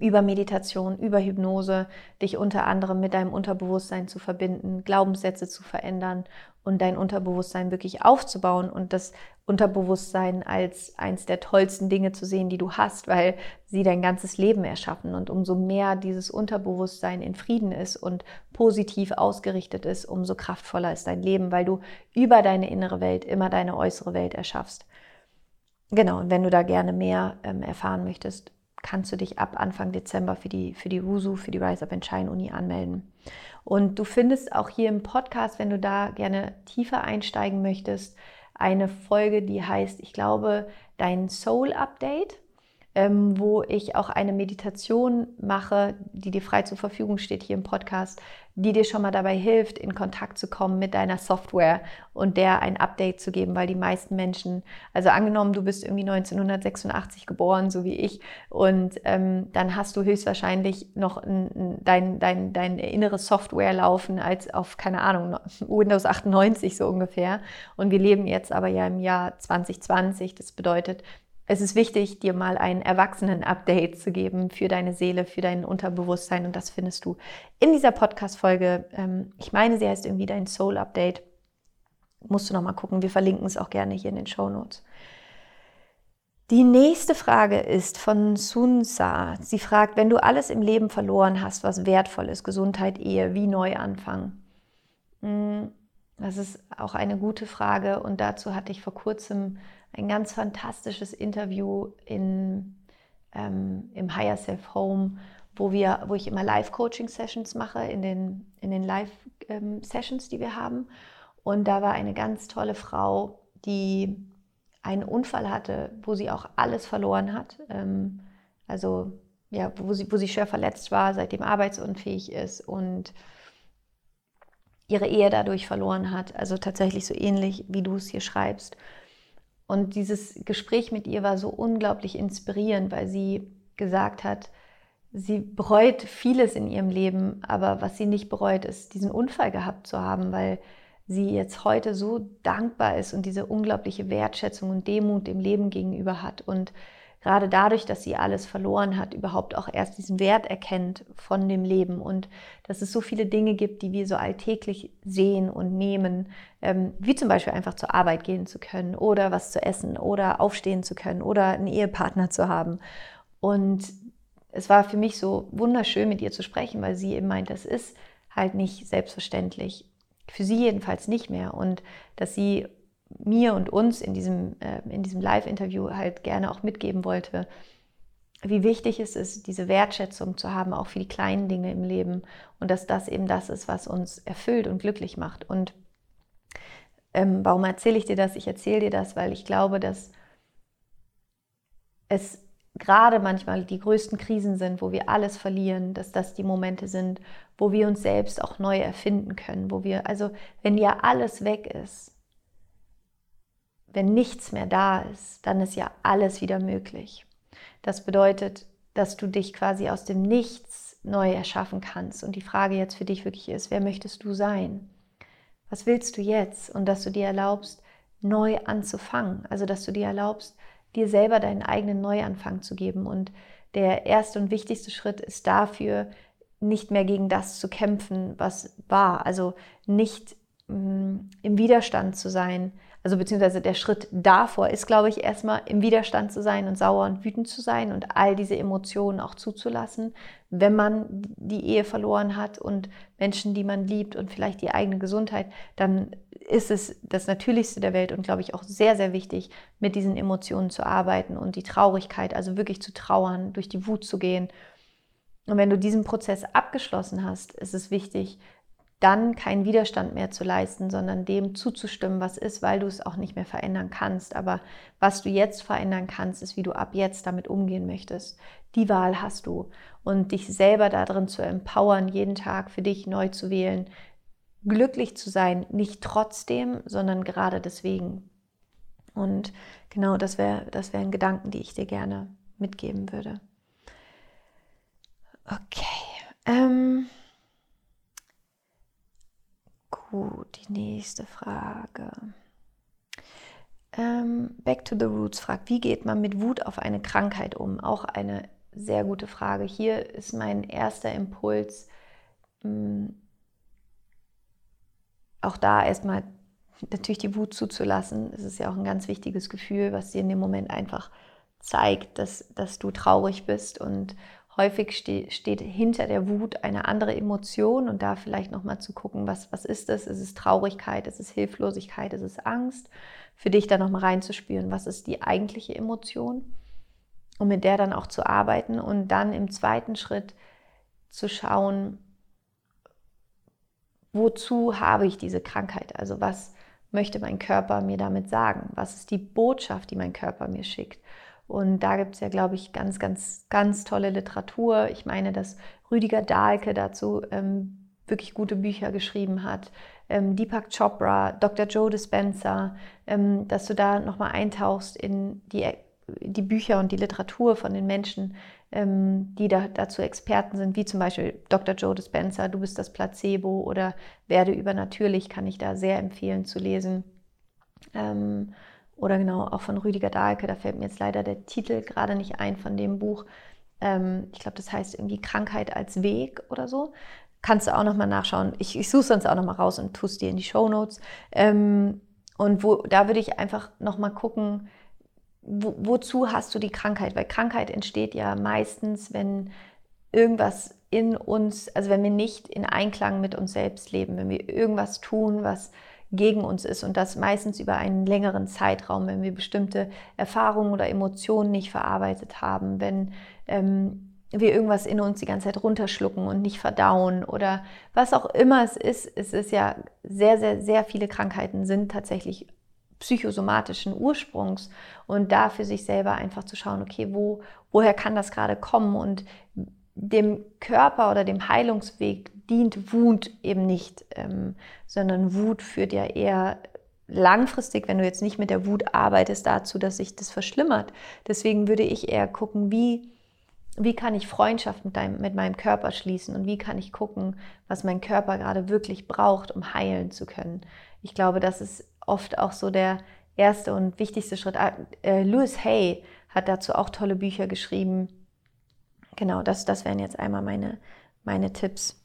über Meditation, über Hypnose, dich unter anderem mit deinem Unterbewusstsein zu verbinden, Glaubenssätze zu verändern und dein Unterbewusstsein wirklich aufzubauen und das Unterbewusstsein als eins der tollsten Dinge zu sehen, die du hast, weil sie dein ganzes Leben erschaffen. Und umso mehr dieses Unterbewusstsein in Frieden ist und positiv ausgerichtet ist, umso kraftvoller ist dein Leben, weil du über deine innere Welt immer deine äußere Welt erschaffst. Genau, und wenn du da gerne mehr ähm, erfahren möchtest, kannst du dich ab Anfang Dezember für die, für die WUSU, für die Rise Up and Shine Uni anmelden. Und du findest auch hier im Podcast, wenn du da gerne tiefer einsteigen möchtest, eine Folge, die heißt, ich glaube, dein Soul Update. Ähm, wo ich auch eine Meditation mache, die dir frei zur Verfügung steht hier im Podcast, die dir schon mal dabei hilft, in Kontakt zu kommen mit deiner Software und der ein Update zu geben, weil die meisten Menschen, also angenommen, du bist irgendwie 1986 geboren, so wie ich, und ähm, dann hast du höchstwahrscheinlich noch ein, dein, dein, dein innere Software laufen als auf, keine Ahnung, Windows 98 so ungefähr. Und wir leben jetzt aber ja im Jahr 2020. Das bedeutet, es ist wichtig, dir mal ein Erwachsenen-Update zu geben für deine Seele, für dein Unterbewusstsein. Und das findest du in dieser Podcast-Folge. Ähm, ich meine, sie heißt irgendwie dein Soul-Update. Musst du noch mal gucken. Wir verlinken es auch gerne hier in den Show Notes. Die nächste Frage ist von Sunsa. Sie fragt, wenn du alles im Leben verloren hast, was wertvoll ist, Gesundheit, Ehe, wie neu anfangen? Hm, das ist auch eine gute Frage und dazu hatte ich vor kurzem ein ganz fantastisches Interview in, ähm, im Higher Self Home, wo, wir, wo ich immer Live-Coaching-Sessions mache, in den, in den Live-Sessions, ähm, die wir haben. Und da war eine ganz tolle Frau, die einen Unfall hatte, wo sie auch alles verloren hat. Ähm, also ja, wo sie, wo sie schwer verletzt war, seitdem arbeitsunfähig ist und ihre Ehe dadurch verloren hat. Also tatsächlich so ähnlich, wie du es hier schreibst. Und dieses Gespräch mit ihr war so unglaublich inspirierend, weil sie gesagt hat, sie bereut vieles in ihrem Leben, aber was sie nicht bereut, ist diesen Unfall gehabt zu haben, weil sie jetzt heute so dankbar ist und diese unglaubliche Wertschätzung und Demut dem Leben gegenüber hat und gerade dadurch, dass sie alles verloren hat, überhaupt auch erst diesen Wert erkennt von dem Leben und dass es so viele Dinge gibt, die wir so alltäglich sehen und nehmen, ähm, wie zum Beispiel einfach zur Arbeit gehen zu können oder was zu essen oder aufstehen zu können oder einen Ehepartner zu haben. Und es war für mich so wunderschön, mit ihr zu sprechen, weil sie eben meint, das ist halt nicht selbstverständlich. Für sie jedenfalls nicht mehr. Und dass sie mir und uns in diesem, äh, in diesem Live-Interview halt gerne auch mitgeben wollte, wie wichtig es ist, diese Wertschätzung zu haben, auch für die kleinen Dinge im Leben und dass das eben das ist, was uns erfüllt und glücklich macht. Und ähm, warum erzähle ich dir das? Ich erzähle dir das, weil ich glaube, dass es gerade manchmal die größten Krisen sind, wo wir alles verlieren, dass das die Momente sind, wo wir uns selbst auch neu erfinden können, wo wir, also wenn ja alles weg ist, wenn nichts mehr da ist, dann ist ja alles wieder möglich. Das bedeutet, dass du dich quasi aus dem Nichts neu erschaffen kannst. Und die Frage jetzt für dich wirklich ist, wer möchtest du sein? Was willst du jetzt? Und dass du dir erlaubst, neu anzufangen. Also, dass du dir erlaubst, dir selber deinen eigenen Neuanfang zu geben. Und der erste und wichtigste Schritt ist dafür, nicht mehr gegen das zu kämpfen, was war. Also nicht mh, mm, im Widerstand zu sein, also beziehungsweise der Schritt davor ist, glaube ich, erstmal im Widerstand zu sein und sauer und wütend zu sein und all diese Emotionen auch zuzulassen, wenn man die Ehe verloren hat und Menschen, die man liebt und vielleicht die eigene Gesundheit, dann ist es das Natürlichste der Welt und, glaube ich, auch sehr, sehr wichtig, mit diesen Emotionen zu arbeiten und die Traurigkeit, also wirklich zu trauern, durch die Wut zu gehen. Und wenn du diesen Prozess abgeschlossen hast, ist es wichtig, dann keinen Widerstand mehr zu leisten, sondern dem zuzustimmen, was ist, weil du es auch nicht mehr verändern kannst. Aber was du jetzt verändern kannst, ist, wie du ab jetzt damit umgehen möchtest. Die Wahl hast du. Und dich selber darin zu empowern, jeden Tag für dich neu zu wählen, glücklich zu sein, nicht trotzdem, sondern gerade deswegen. Und genau das wäre das wären Gedanken, die ich dir gerne mitgeben würde. Okay. Ähm Gut, die nächste Frage. Ähm, Back to the Roots fragt, wie geht man mit Wut auf eine Krankheit um? Auch eine sehr gute Frage. Hier ist mein erster Impuls, mh, hm, auch da erstmal natürlich die Wut zuzulassen. Es ist ja auch ein ganz wichtiges Gefühl, was dir in dem Moment einfach zeigt, dass, dass du traurig bist und Häufig ste steht hinter der Wut eine andere Emotion und da vielleicht nochmal zu gucken, was, was ist es? Ist es Traurigkeit? Ist es Hilflosigkeit? Ist es Angst? Für dich da nochmal reinzuspüren, was ist die eigentliche Emotion? Um mit der dann auch zu arbeiten und dann im zweiten Schritt zu schauen, wozu habe ich diese Krankheit? Also was möchte mein Körper mir damit sagen? Was ist die Botschaft, die mein Körper mir schickt? Und da gibt es ja, glaube ich, ganz, ganz, ganz tolle Literatur. Ich meine, dass Rüdiger Dahlke dazu ähm, wirklich gute Bücher geschrieben hat. Ähm, Deepak Chopra, Dr. Joe Dispenza, ähm, dass du da nochmal eintauchst in die, die Bücher und die Literatur von den Menschen, ähm, die da, dazu Experten sind, wie zum Beispiel Dr. Joe Dispenza, Du bist das Placebo oder Werde übernatürlich, kann ich da sehr empfehlen zu lesen. Oder genau auch von Rüdiger Dahlke, da fällt mir jetzt leider der Titel gerade nicht ein von dem Buch. Ähm, ich glaube, das heißt irgendwie Krankheit als Weg oder so. Kannst du auch nochmal nachschauen. Ich, ich suche es sonst auch nochmal raus und tue es dir in die Show Notes. Ähm, und wo, da würde ich einfach nochmal gucken, wo, wozu hast du die Krankheit? Weil Krankheit entsteht ja meistens, wenn irgendwas in uns, also wenn wir nicht in Einklang mit uns selbst leben, wenn wir irgendwas tun, was gegen uns ist und das meistens über einen längeren Zeitraum, wenn wir bestimmte Erfahrungen oder Emotionen nicht verarbeitet haben, wenn ähm, wir irgendwas in uns die ganze Zeit runterschlucken und nicht verdauen oder was auch immer es ist. Es ist ja sehr, sehr, sehr viele Krankheiten sind tatsächlich psychosomatischen Ursprungs und da für sich selber einfach zu schauen, okay, wo, woher kann das gerade kommen und dem Körper oder dem Heilungsweg dient Wut eben nicht, ähm, sondern Wut führt ja eher langfristig, wenn du jetzt nicht mit der Wut arbeitest, dazu, dass sich das verschlimmert. Deswegen würde ich eher gucken, wie, wie kann ich Freundschaft mit, deinem, mit meinem Körper schließen und wie kann ich gucken, was mein Körper gerade wirklich braucht, um heilen zu können. Ich glaube, das ist oft auch so der erste und wichtigste Schritt. Ah, äh, Louis Hay hat dazu auch tolle Bücher geschrieben. Genau, das, das wären jetzt einmal meine, meine Tipps.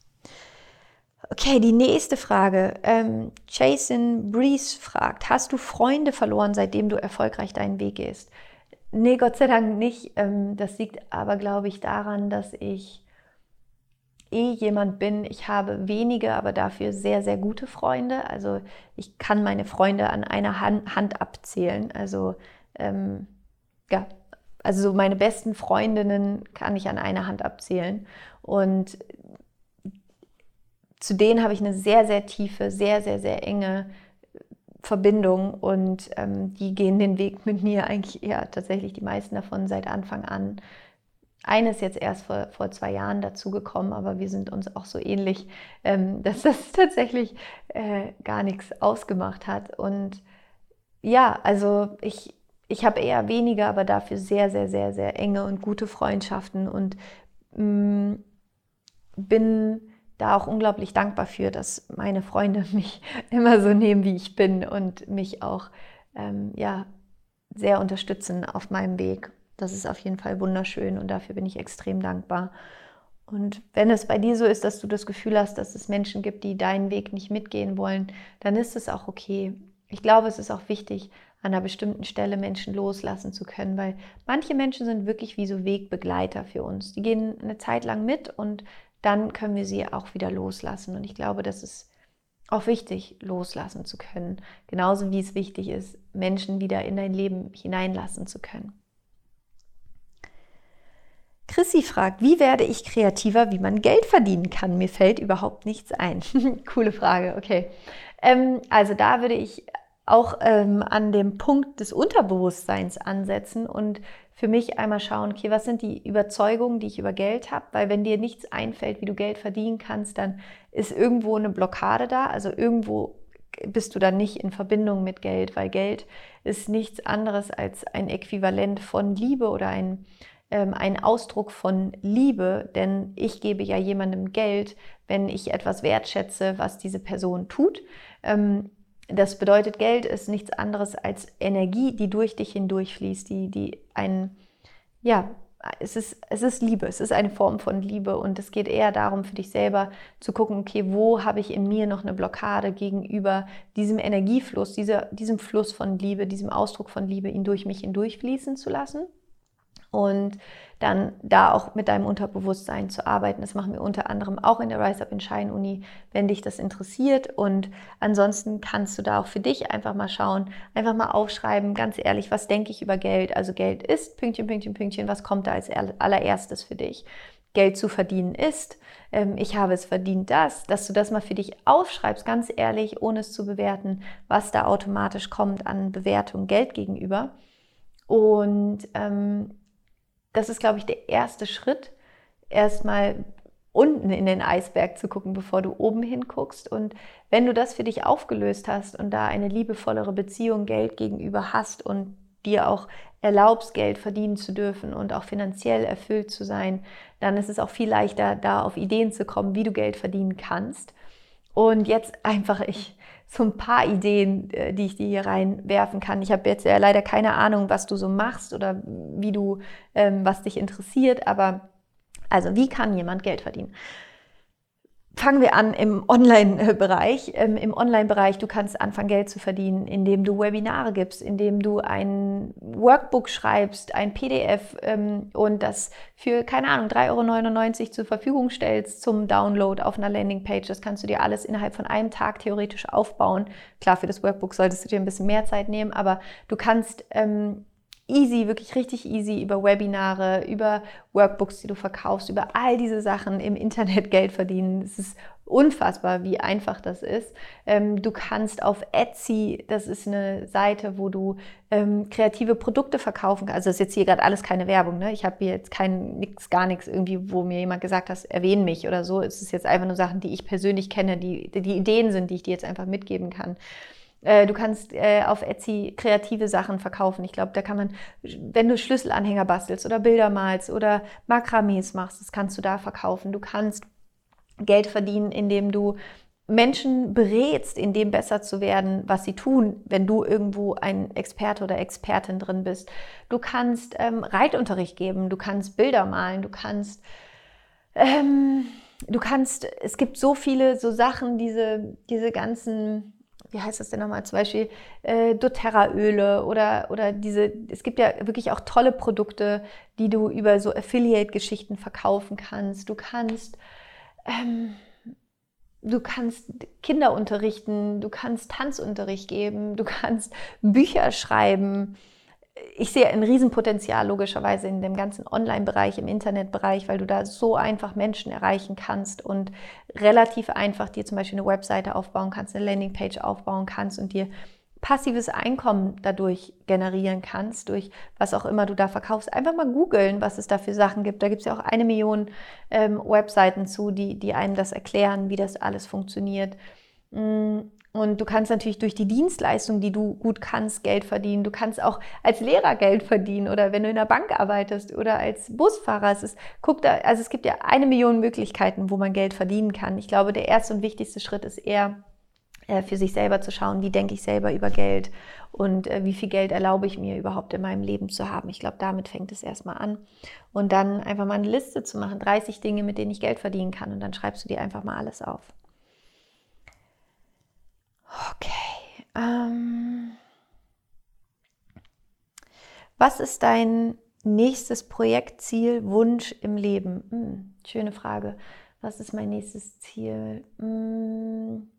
Okay, die nächste Frage. Ähm, Jason Breeze fragt, hast du Freunde verloren, seitdem du erfolgreich deinen Weg gehst? Nee, Gott sei Dank nicht. Ähm, das liegt aber, glaube ich, daran, dass ich eh jemand bin, ich habe wenige, aber dafür sehr, sehr gute Freunde. Also ich kann meine Freunde an einer Hand, Hand abzählen. Also ähm, ja, also so meine besten Freundinnen kann ich an einer Hand abzählen. Und zu denen habe ich eine sehr, sehr tiefe, sehr, sehr, sehr enge Verbindung und ähm, die gehen den Weg mit mir eigentlich eher tatsächlich die meisten davon seit Anfang an. Eine ist jetzt erst vor, vor zwei Jahren dazugekommen, aber wir sind uns auch so ähnlich, ähm, [laughs] dass das tatsächlich äh, gar nichts ausgemacht hat. Und ja, also ich, ich habe eher weniger, aber dafür sehr, sehr, sehr, sehr enge und gute Freundschaften und mh, mm, bin da auch unglaublich dankbar für, dass meine Freunde [laughs] mich immer so nehmen, wie ich bin und mich auch ähm, ja, sehr unterstützen auf meinem Weg. Das ist auf jeden Fall wunderschön und dafür bin ich extrem dankbar. Und wenn es bei dir so ist, dass du das Gefühl hast, dass es Menschen gibt, die deinen Weg nicht mitgehen wollen, dann ist es auch okay. Ich glaube, es ist auch wichtig, an einer bestimmten Stelle Menschen loslassen zu können, weil manche Menschen sind wirklich wie so Wegbegleiter für uns. Die gehen eine Zeit lang mit und dann können wir sie auch wieder loslassen. Und ich glaube, das ist auch wichtig, loslassen zu können. Genauso wie es wichtig ist, Menschen wieder in dein Leben hineinlassen zu können. Chrissy fragt, wie werde ich kreativer, wie man Geld verdienen kann? Mir fällt überhaupt nichts ein. [laughs] Coole Frage, okay. Ähm, also da würde ich auch ähm, an dem Punkt des Unterbewusstseins ansetzen und für mich einmal schauen, okay, was sind die Überzeugungen, die ich über Geld habe? Weil wenn dir nichts einfällt, wie du Geld verdienen kannst, dann ist irgendwo eine Blockade da. Also irgendwo bist du dann nicht in Verbindung mit Geld, weil Geld ist nichts anderes als ein Äquivalent von Liebe oder ein ähm, ein Ausdruck von Liebe, denn ich gebe ja jemandem Geld, wenn ich etwas wertschätze, was diese Person tut. Ähm, das bedeutet, Geld ist nichts anderes als Energie, die durch dich hindurchfließt, die, die ein, ja, es ist, es ist Liebe, es ist eine Form von Liebe und es geht eher darum, für dich selber zu gucken, okay, wo habe ich in mir noch eine Blockade gegenüber diesem Energiefluss, dieser, diesem Fluss von Liebe, diesem Ausdruck von Liebe, ihn durch mich hindurchfließen zu lassen und dann da auch mit deinem Unterbewusstsein zu arbeiten. Das machen wir unter anderem auch in der Rise Up in Shine Uni, wenn dich das interessiert. Und ansonsten kannst du da auch für dich einfach mal schauen, einfach mal aufschreiben, ganz ehrlich, was denke ich über Geld? Also Geld ist Pünktchen, Pünktchen, Pünktchen, was kommt da als allererstes für dich? Geld zu verdienen ist, ähm, ich habe es verdient das, dass du das mal für dich aufschreibst, ganz ehrlich, ohne es zu bewerten, was da automatisch kommt an Bewertung Geld gegenüber Und ähm, das ist, glaube ich, der erste Schritt, erstmal unten in den Eisberg zu gucken, bevor du oben hinguckst. Und wenn du das für dich aufgelöst hast und da eine liebevollere Beziehung Geld gegenüber hast und dir auch erlaubst, Geld verdienen zu dürfen und auch finanziell erfüllt zu sein, dann ist es auch viel leichter, da auf Ideen zu kommen, wie du Geld verdienen kannst. Und jetzt einfach ich so ein paar Ideen, äh, die ich dir hier reinwerfen kann. Ich habe jetzt ja leider keine Ahnung, was du so machst oder wie du, ähm, was dich interessiert, aber also wie kann jemand Geld verdienen? Fangen wir an im Online-Bereich. Ähm, Im Online-Bereich, du kannst anfangen, Geld zu verdienen, indem du Webinare gibst, indem du ein Workbook schreibst, ein PDF ähm, und das für, keine Ahnung, 3,99 Euro zur Verfügung stellst zum Download auf einer Landingpage. Das kannst du dir alles innerhalb von einem Tag theoretisch aufbauen. Klar, für das Workbook solltest du dir ein bisschen mehr Zeit nehmen, aber du kannst ähm, easy, wirklich richtig easy über Webinare, über Workbooks, die du verkaufst, über all diese Sachen im Internet [laughs] Geld verdienen. Es ist unfassbar, wie einfach das ist. Ähm, du kannst auf Etsy, das ist eine Seite, wo du ähm, kreative Produkte verkaufen kannst. Also das ist jetzt hier gerade alles keine Werbung. Ne? Ich habe hier jetzt kein nix, gar nichts irgendwie, wo mir jemand gesagt hat, erwähne mich oder so. Es ist jetzt einfach nur Sachen, die ich persönlich kenne, die, die Ideen sind, die ich dir jetzt einfach mitgeben kann. Äh, du kannst äh, auf Etsy kreative Sachen verkaufen. Ich glaube, da kann man, wenn du Schlüsselanhänger bastelst oder Bilder malst oder Makramees machst, das kannst du da verkaufen. Du kannst Geld verdienen, indem du Menschen berätst, in dem besser zu werden, was sie tun, wenn du irgendwo ein Experte oder Expertin drin bist. Du kannst ähm, Reitunterricht geben, du kannst Bilder malen, du kannst, ähm, du kannst, es gibt so viele so Sachen, diese, diese ganzen wie heißt das denn nochmal, zum Beispiel äh, doTERRA-Öle oder, oder diese, es gibt ja wirklich auch tolle Produkte, die du über so Affiliate-Geschichten verkaufen kannst. Du kannst, ähm, du kannst Kinder unterrichten, du kannst Tanzunterricht geben, du kannst Bücher schreiben, ich sehe ein Riesenpotenzial logischerweise in dem ganzen Online-Bereich, im Internetbereich, weil du da so einfach Menschen erreichen kannst und relativ einfach dir zum Beispiel eine Webseite aufbauen kannst, eine Landingpage aufbauen kannst und dir passives Einkommen dadurch generieren kannst, durch was auch immer du da verkaufst. Einfach mal googeln, was es da für Sachen gibt. Da gibt es ja auch eine Million ähm, Webseiten zu, die, die einem das erklären, wie das alles funktioniert. Mm, und du kannst natürlich durch die Dienstleistung, die du gut kannst, Geld verdienen. Du kannst auch als Lehrer Geld verdienen oder wenn du in der Bank arbeitest oder als Busfahrer. Es ist, guck da, also es gibt ja eine Million Möglichkeiten, wo man Geld verdienen kann. Ich glaube, der erste und wichtigste Schritt ist eher, äh, für sich selber zu schauen, wie denke ich selber über Geld und äh, wie viel Geld erlaube ich mir überhaupt in meinem Leben zu haben. Ich glaube, damit fängt es erstmal an. Und dann einfach mal eine Liste zu machen, 30 Dinge, mit denen ich Geld verdienen kann. Und dann schreibst du dir einfach mal alles auf. Okay. Ähm, was ist dein nächstes Projekt, Ziel, Wunsch im Leben? Hm, schöne Frage. Was ist mein nächstes Ziel? Hm,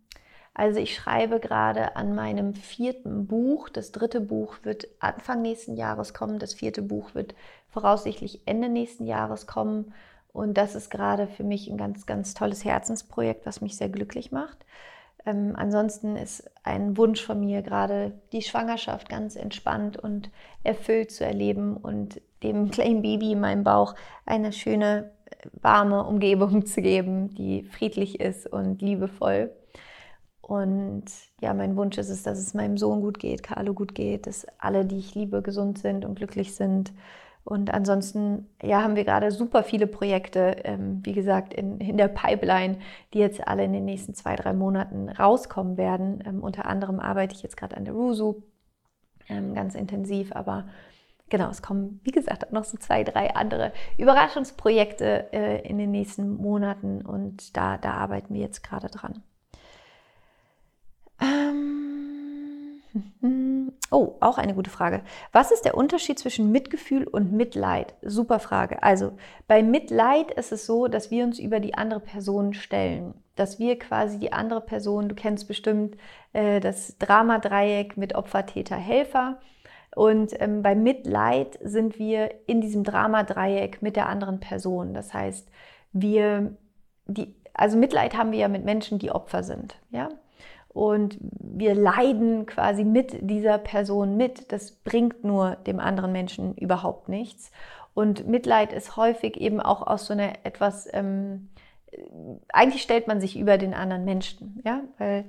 also ich schreibe gerade an meinem vierten Buch. Das dritte Buch wird Anfang nächsten Jahres kommen. Das vierte Buch wird voraussichtlich Ende nächsten Jahres kommen. Und das ist gerade für mich ein ganz, ganz tolles Herzensprojekt, was mich sehr glücklich macht. Ähm, ansonsten ist ein Wunsch von mir gerade die Schwangerschaft ganz entspannt und erfüllt zu erleben und dem [laughs] kleinen Baby in meinem Bauch eine schöne, warme Umgebung [laughs] zu geben, die friedlich ist und liebevoll. Und ja, mein Wunsch ist es, dass es meinem Sohn gut geht, Carlo gut geht, dass alle, die ich liebe, gesund sind und glücklich sind und ansonsten ja, haben wir gerade super viele Projekte, ähm, wie gesagt, in, in der Pipeline, die jetzt alle in den nächsten zwei, drei Monaten rauskommen werden. Ähm, unter anderem arbeite ich jetzt gerade an der Rusu ähm, ganz intensiv, aber genau, es kommen, wie gesagt, noch so zwei, drei andere Überraschungsprojekte äh, in den nächsten Monaten und da, da arbeiten wir jetzt gerade dran. [laughs] Oh, auch eine gute Frage. Was ist der Unterschied zwischen Mitgefühl und Mitleid? Super Frage. Also bei Mitleid ist es so, dass wir uns über die andere Person stellen. Dass wir quasi die andere Person, du kennst bestimmt äh, das Drama-Dreieck mit Opfer, Täter, Helfer. Und ähm, bei Mitleid sind wir in diesem Drama-Dreieck mit der anderen Person. Das heißt, wir, die, also Mitleid haben wir ja mit Menschen, die Opfer sind. Ja? Und wir leiden quasi mit dieser Person mit. Das bringt nur dem anderen Menschen überhaupt nichts. Und Mitleid ist häufig eben auch aus so einer etwas, ähm, eigentlich stellt man sich über den anderen Menschen, ja, weil,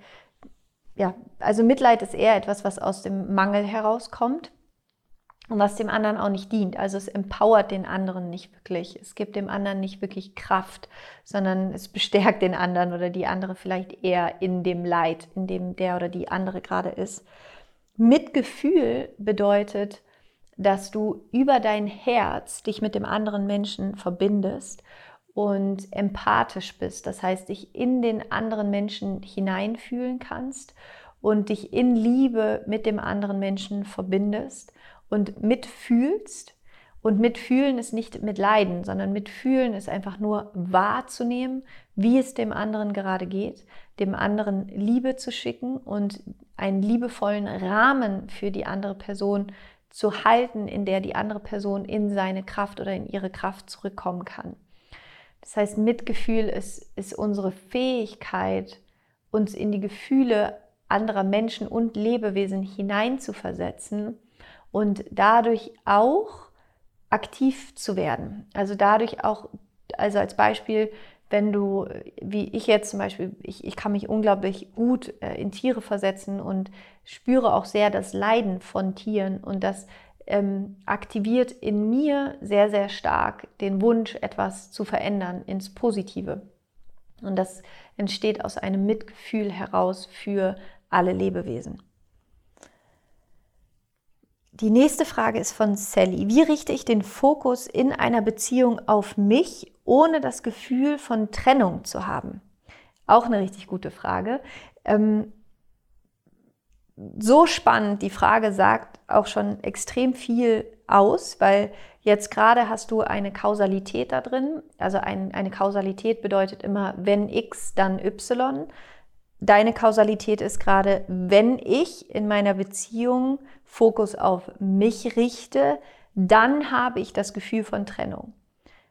ja, also Mitleid ist eher etwas, was aus dem Mangel herauskommt und was dem anderen auch nicht dient. Also es empowert den anderen nicht wirklich. Es gibt dem anderen nicht wirklich Kraft, sondern es bestärkt den anderen oder die andere vielleicht eher in dem Leid, in dem der oder die andere gerade ist. Mitgefühl bedeutet, dass du über dein Herz dich mit dem anderen Menschen verbindest und empathisch bist. Das heißt, dich in den anderen Menschen hineinfühlen kannst und dich in Liebe mit dem anderen Menschen verbindest und mitfühlst. Und mitfühlen ist nicht mit Leiden, sondern mitfühlen ist einfach nur wahrzunehmen, wie es dem anderen gerade geht, dem anderen Liebe zu schicken und einen liebevollen Rahmen für die andere Person zu halten, in der die andere Person in seine Kraft oder in ihre Kraft zurückkommen kann. Das heißt, Mitgefühl ist, ist unsere Fähigkeit, uns in die Gefühle anderer Menschen und Lebewesen hineinzuversetzen und dadurch auch aktiv zu werden. Also dadurch auch, also als Beispiel, wenn du, wie ich jetzt zum Beispiel, ich, ich kann mich unglaublich gut äh, in Tiere versetzen und spüre auch sehr das Leiden von Tieren und das ähm, aktiviert in mir sehr, sehr stark den Wunsch, etwas zu verändern ins Positive. Und das entsteht aus einem Mitgefühl heraus für alle Lebewesen. Die nächste Frage ist von Sally. Wie richte ich den Fokus in einer Beziehung auf mich, ohne das Gefühl von Trennung zu haben? Auch eine richtig gute Frage. Ähm, so spannend, die Frage sagt auch schon extrem viel aus, weil jetzt gerade hast du eine Kausalität da drin. Also ein, eine Kausalität bedeutet immer, wenn X, dann Y. Deine Kausalität ist gerade, wenn ich in meiner Beziehung Fokus auf mich richte, dann habe ich das Gefühl von Trennung.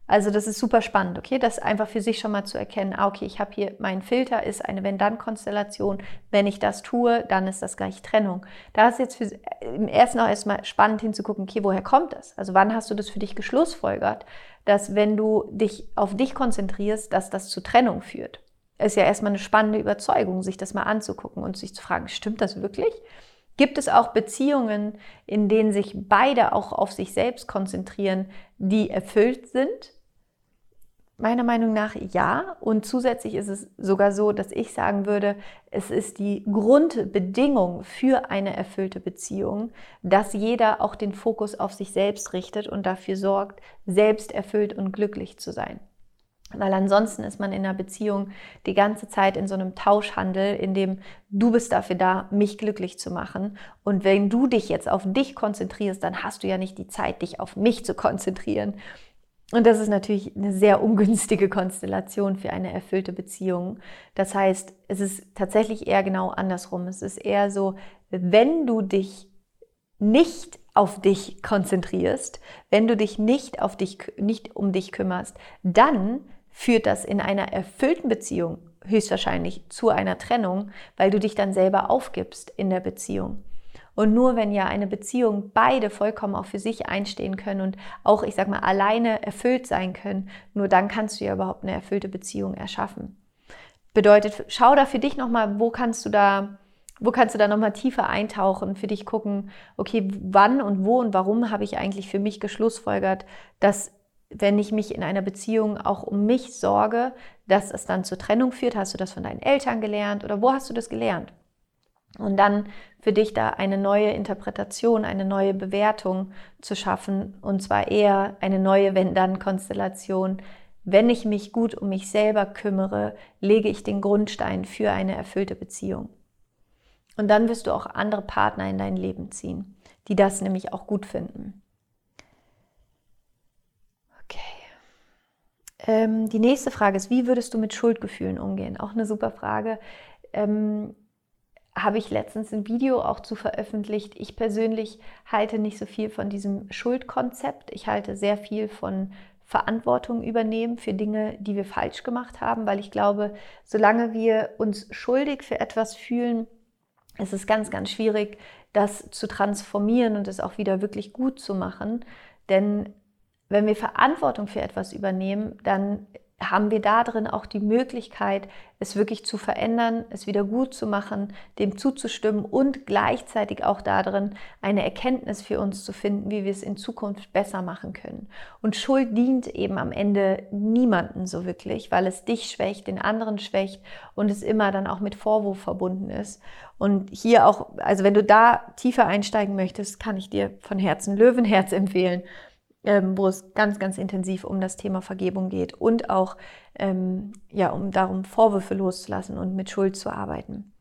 Also das ist super spannend, okay? Das einfach für sich schon mal zu erkennen, ah, okay, ich habe hier, mein Filter ist eine Wenn-Dann-Konstellation. Wenn ich das tue, dann ist das gleich Trennung. Da ist jetzt für, im ersten auch erstmal spannend hinzugucken, okay, woher kommt das? Also wann hast du das für dich geschlussfolgert, dass wenn du dich auf dich konzentrierst, dass das zu Trennung führt? Ist ja erstmal eine spannende Überzeugung, sich das mal anzugucken und sich zu fragen, stimmt das wirklich? Gibt es auch Beziehungen, in denen sich beide auch auf sich selbst konzentrieren, die erfüllt sind? Meiner Meinung nach ja. Und zusätzlich ist es sogar so, dass ich sagen würde, es ist die Grundbedingung für eine erfüllte Beziehung, dass jeder auch den Fokus auf sich selbst richtet und dafür sorgt, selbst erfüllt und glücklich zu sein. Weil ansonsten ist man in einer Beziehung die ganze Zeit in so einem Tauschhandel, in dem du bist dafür da, mich glücklich zu machen. Und wenn du dich jetzt auf dich konzentrierst, dann hast du ja nicht die Zeit, dich auf mich zu konzentrieren. Und das ist natürlich eine sehr ungünstige Konstellation für eine erfüllte Beziehung. Das heißt, es ist tatsächlich eher genau andersrum. Es ist eher so, wenn du dich nicht auf dich konzentrierst, wenn du dich nicht auf dich, nicht um dich kümmerst, dann führt das in einer erfüllten Beziehung höchstwahrscheinlich zu einer Trennung, weil du dich dann selber aufgibst in der Beziehung. Und nur wenn ja eine Beziehung beide vollkommen auch für sich einstehen können und auch, ich sag mal, alleine erfüllt sein können, nur dann kannst du ja überhaupt eine erfüllte Beziehung erschaffen. Bedeutet, schau da für dich nochmal, wo kannst du da, wo kannst du da nochmal tiefer eintauchen, für dich gucken, okay, wann und wo und warum habe ich eigentlich für mich geschlussfolgert, dass wenn ich mich in einer Beziehung auch um mich sorge, dass es dann zur Trennung führt? Hast du das von deinen Eltern gelernt oder wo hast du das gelernt? Und dann für dich da eine neue Interpretation, eine neue Bewertung zu schaffen und zwar eher eine neue Wenn-Dann-Konstellation. Wenn ich mich gut um mich selber kümmere, lege ich den Grundstein für eine erfüllte Beziehung. Und dann wirst du auch andere Partner in dein Leben ziehen, die das nämlich auch gut finden. Ähm, die nächste Frage ist, wie würdest du mit Schuldgefühlen umgehen? Auch eine super Frage. Ähm, habe ich letztens ein Video auch zu veröffentlicht. Ich persönlich halte nicht so viel von diesem Schuldkonzept. Ich halte sehr viel von Verantwortung übernehmen für Dinge, die wir falsch gemacht haben, weil ich glaube, solange wir uns schuldig für etwas fühlen, ist es ganz, ganz schwierig, das zu transformieren und es auch wieder wirklich gut zu machen. Denn wenn wir Verantwortung für etwas übernehmen, dann haben wir da drin auch die Möglichkeit, es wirklich zu verändern, es wieder gut zu machen, dem zuzustimmen und gleichzeitig auch da drin eine Erkenntnis für uns zu finden, wie wir es in Zukunft besser machen können. Und Schuld dient eben am Ende niemanden so wirklich, weil es dich schwächt, den anderen schwächt und es immer dann auch mit Vorwurf verbunden ist. Und hier auch, also wenn du da tiefer einsteigen möchtest, kann ich dir von Herzen Löwenherz [laughs] empfehlen ähm, wo es ganz, ganz intensiv um das Thema Vergebung geht und auch ähm, ja, um darum, Vorwürfe loszulassen und mit Schuld zu arbeiten.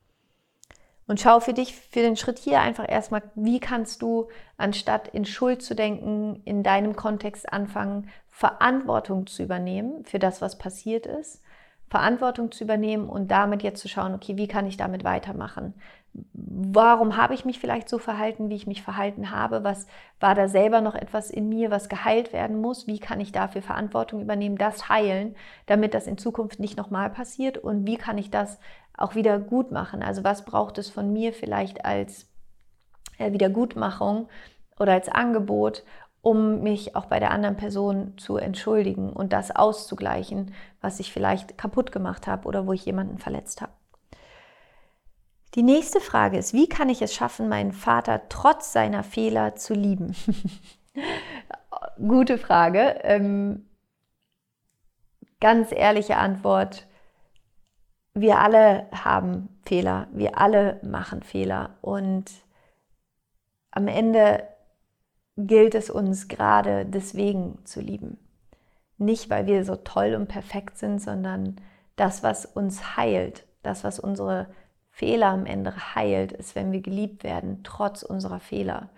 Und schau für dich, für den Schritt hier einfach erstmal, wie kannst du, anstatt in Schuld zu denken, in deinem Kontext anfangen, Verantwortung zu übernehmen für das, was passiert ist, Verantwortung zu übernehmen und damit jetzt zu schauen, okay, wie kann ich damit weitermachen? warum habe ich mich vielleicht so verhalten, wie ich mich verhalten habe? Was war da selber noch etwas in mir, was geheilt werden muss? Wie kann ich dafür Verantwortung übernehmen, das heilen, damit das in Zukunft nicht nochmal passiert? Und wie kann ich das auch wieder gut machen? Also was braucht es von mir vielleicht als äh, Wiedergutmachung oder als Angebot, um mich auch bei der anderen Person zu entschuldigen und das auszugleichen, was ich vielleicht kaputt gemacht habe oder wo ich jemanden verletzt habe? Die nächste Frage ist, wie kann ich es schaffen, meinen Vater trotz seiner Fehler zu lieben? [laughs] Gute Frage. Ähm, ganz ehrliche Antwort. Wir alle haben Fehler. Wir alle machen Fehler. Und am Ende gilt es uns gerade deswegen zu lieben. Nicht, weil wir so toll und perfekt sind, sondern das, was uns heilt, das, was unsere Fehler am Ende heilt, ist, wenn wir geliebt werden, trotz unserer Fehler.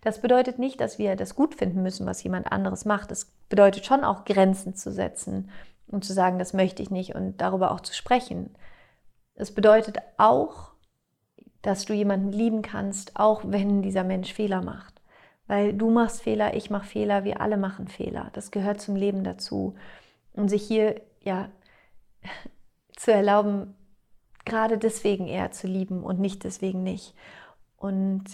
Das bedeutet nicht, dass wir das gut finden müssen, was jemand anderes macht. Es bedeutet schon auch Grenzen zu setzen und zu sagen, das möchte ich nicht und darüber auch zu sprechen. Es bedeutet auch, dass du jemanden lieben kannst, auch wenn dieser Mensch Fehler macht. Weil du machst Fehler, ich mache Fehler, wir alle machen Fehler. Das gehört zum Leben dazu. Und sich hier ja [laughs] zu erlauben, gerade deswegen eher zu lieben und nicht deswegen nicht. Und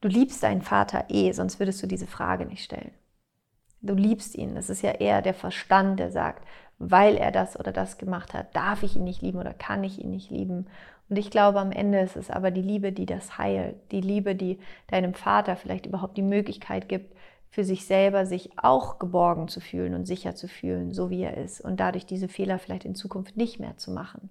du liebst deinen Vater eh, sonst würdest du diese Frage nicht stellen. Du liebst ihn. Das ist ja eher der Verstand, der sagt, weil er das oder das gemacht hat, darf ich ihn nicht lieben oder kann ich ihn nicht lieben. Und ich glaube, am Ende ist es aber die Liebe, die das heilt. Die Liebe, die deinem Vater vielleicht überhaupt die Möglichkeit gibt, für sich selber sich auch geborgen zu fühlen und sicher zu fühlen, so wie er ist und dadurch diese Fehler vielleicht in Zukunft nicht mehr zu machen.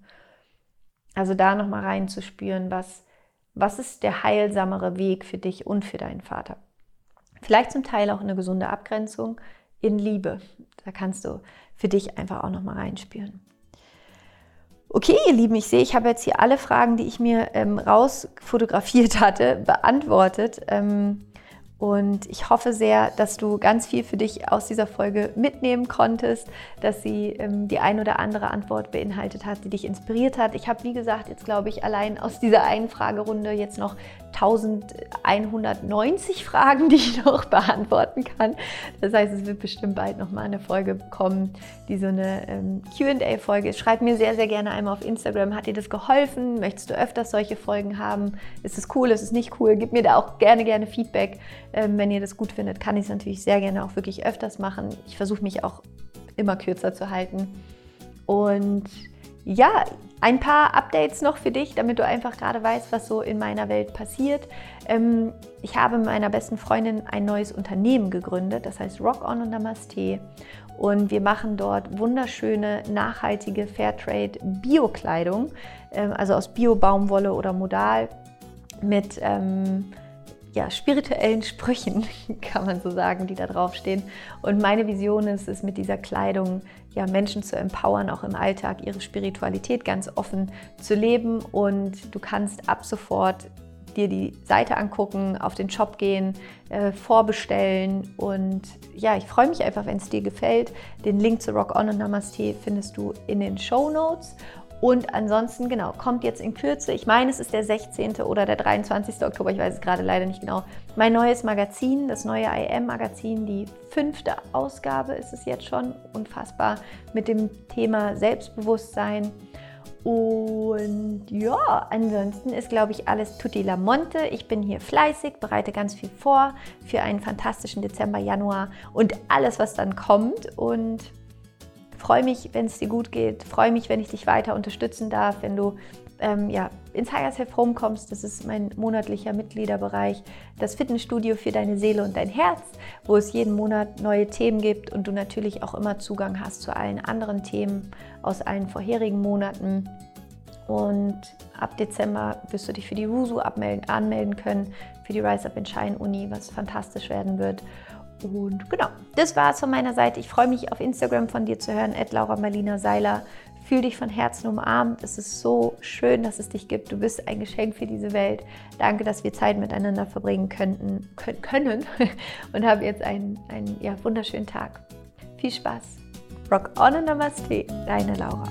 Also da nochmal reinzuspüren, was, was ist der heilsamere Weg für dich und für deinen Vater. Vielleicht zum Teil auch eine gesunde Abgrenzung in Liebe. Da kannst du für dich einfach auch nochmal reinspüren. Okay, ihr Lieben, ich sehe, ich habe jetzt hier alle Fragen, die ich mir ähm, rausfotografiert hatte, beantwortet. Ähm, und ich hoffe sehr, dass du ganz viel für dich aus dieser Folge mitnehmen konntest, dass sie ähm, die ein oder andere Antwort beinhaltet hat, die dich inspiriert hat. Ich habe, wie gesagt, jetzt glaube ich, allein aus dieser einen Fragerunde jetzt noch 1190 [laughs] Fragen, die ich noch beantworten kann. Das heißt, es wird bestimmt bald nochmal eine Folge kommen, die so eine ähm, QA-Folge ist. Schreib mir sehr, sehr gerne einmal auf Instagram, hat dir das geholfen? Möchtest du öfters solche Folgen haben? Ist es cool? Ist es nicht cool? Gib mir da auch gerne, gerne Feedback. Ähm, wenn ihr das gut findet, kann ich es natürlich sehr gerne auch wirklich öfters machen. Ich versuche mich auch immer kürzer zu halten. Und ja, ein paar Updates noch für dich, damit du einfach gerade weißt, was so in meiner Welt passiert. Ähm, ich habe mit meiner besten Freundin ein neues Unternehmen gegründet, das heißt Rock On und Namaste. Und wir machen dort wunderschöne, nachhaltige Fairtrade Bio-Kleidung, ähm, also aus Bio-Baumwolle oder Modal mit ähm, ja, spirituellen Sprüchen, [laughs] kann man so sagen, die da draufstehen. Und meine Vision ist es, mit dieser Kleidung ja, Menschen zu empowern, auch im Alltag ihre Spiritualität ganz offen zu leben. Und du kannst ab sofort dir die Seite angucken, auf den Shop gehen, äh, vorbestellen. Und ja, ich freue mich einfach, wenn es dir gefällt. Den Link zu Rock On und Namaste findest du in den Show Notes. Und ansonsten, genau, kommt jetzt in Kürze, ich meine, es ist der 16. oder der 23. Oktober, ich weiß es gerade leider nicht genau, mein neues Magazin, das neue IM-Magazin, die fünfte Ausgabe ist es jetzt schon, unfassbar, mit dem Thema Selbstbewusstsein. Und ja, ansonsten ist, glaube ich, alles tutti la monte. Ich bin hier fleißig, bereite ganz viel vor für einen fantastischen Dezember, Januar und alles, was dann kommt. Und freue mich, wenn es dir gut geht. Freue mich, wenn ich dich weiter unterstützen darf, wenn du ähm, ja, ins Higher Self Home kommst. Das ist mein monatlicher Mitgliederbereich, das Fitnessstudio für deine Seele und dein Herz, wo es jeden Monat neue Themen gibt und du natürlich auch immer Zugang hast zu allen anderen Themen aus allen vorherigen Monaten. Und ab Dezember wirst du dich für die RUSU anmelden können, für die Rise Up in Shine Uni, was fantastisch werden wird. Und genau, das war es von meiner Seite. Ich freue mich auf Instagram von dir zu hören, Laura Marlina Seiler. Fühl dich von Herzen umarmt. Es ist so schön, dass es dich gibt. Du bist ein Geschenk für diese Welt. Danke, dass wir Zeit miteinander verbringen könnten, können [laughs] und habe jetzt einen, einen ja, wunderschönen Tag. Viel Spaß. Rock on and Namaste, deine Laura.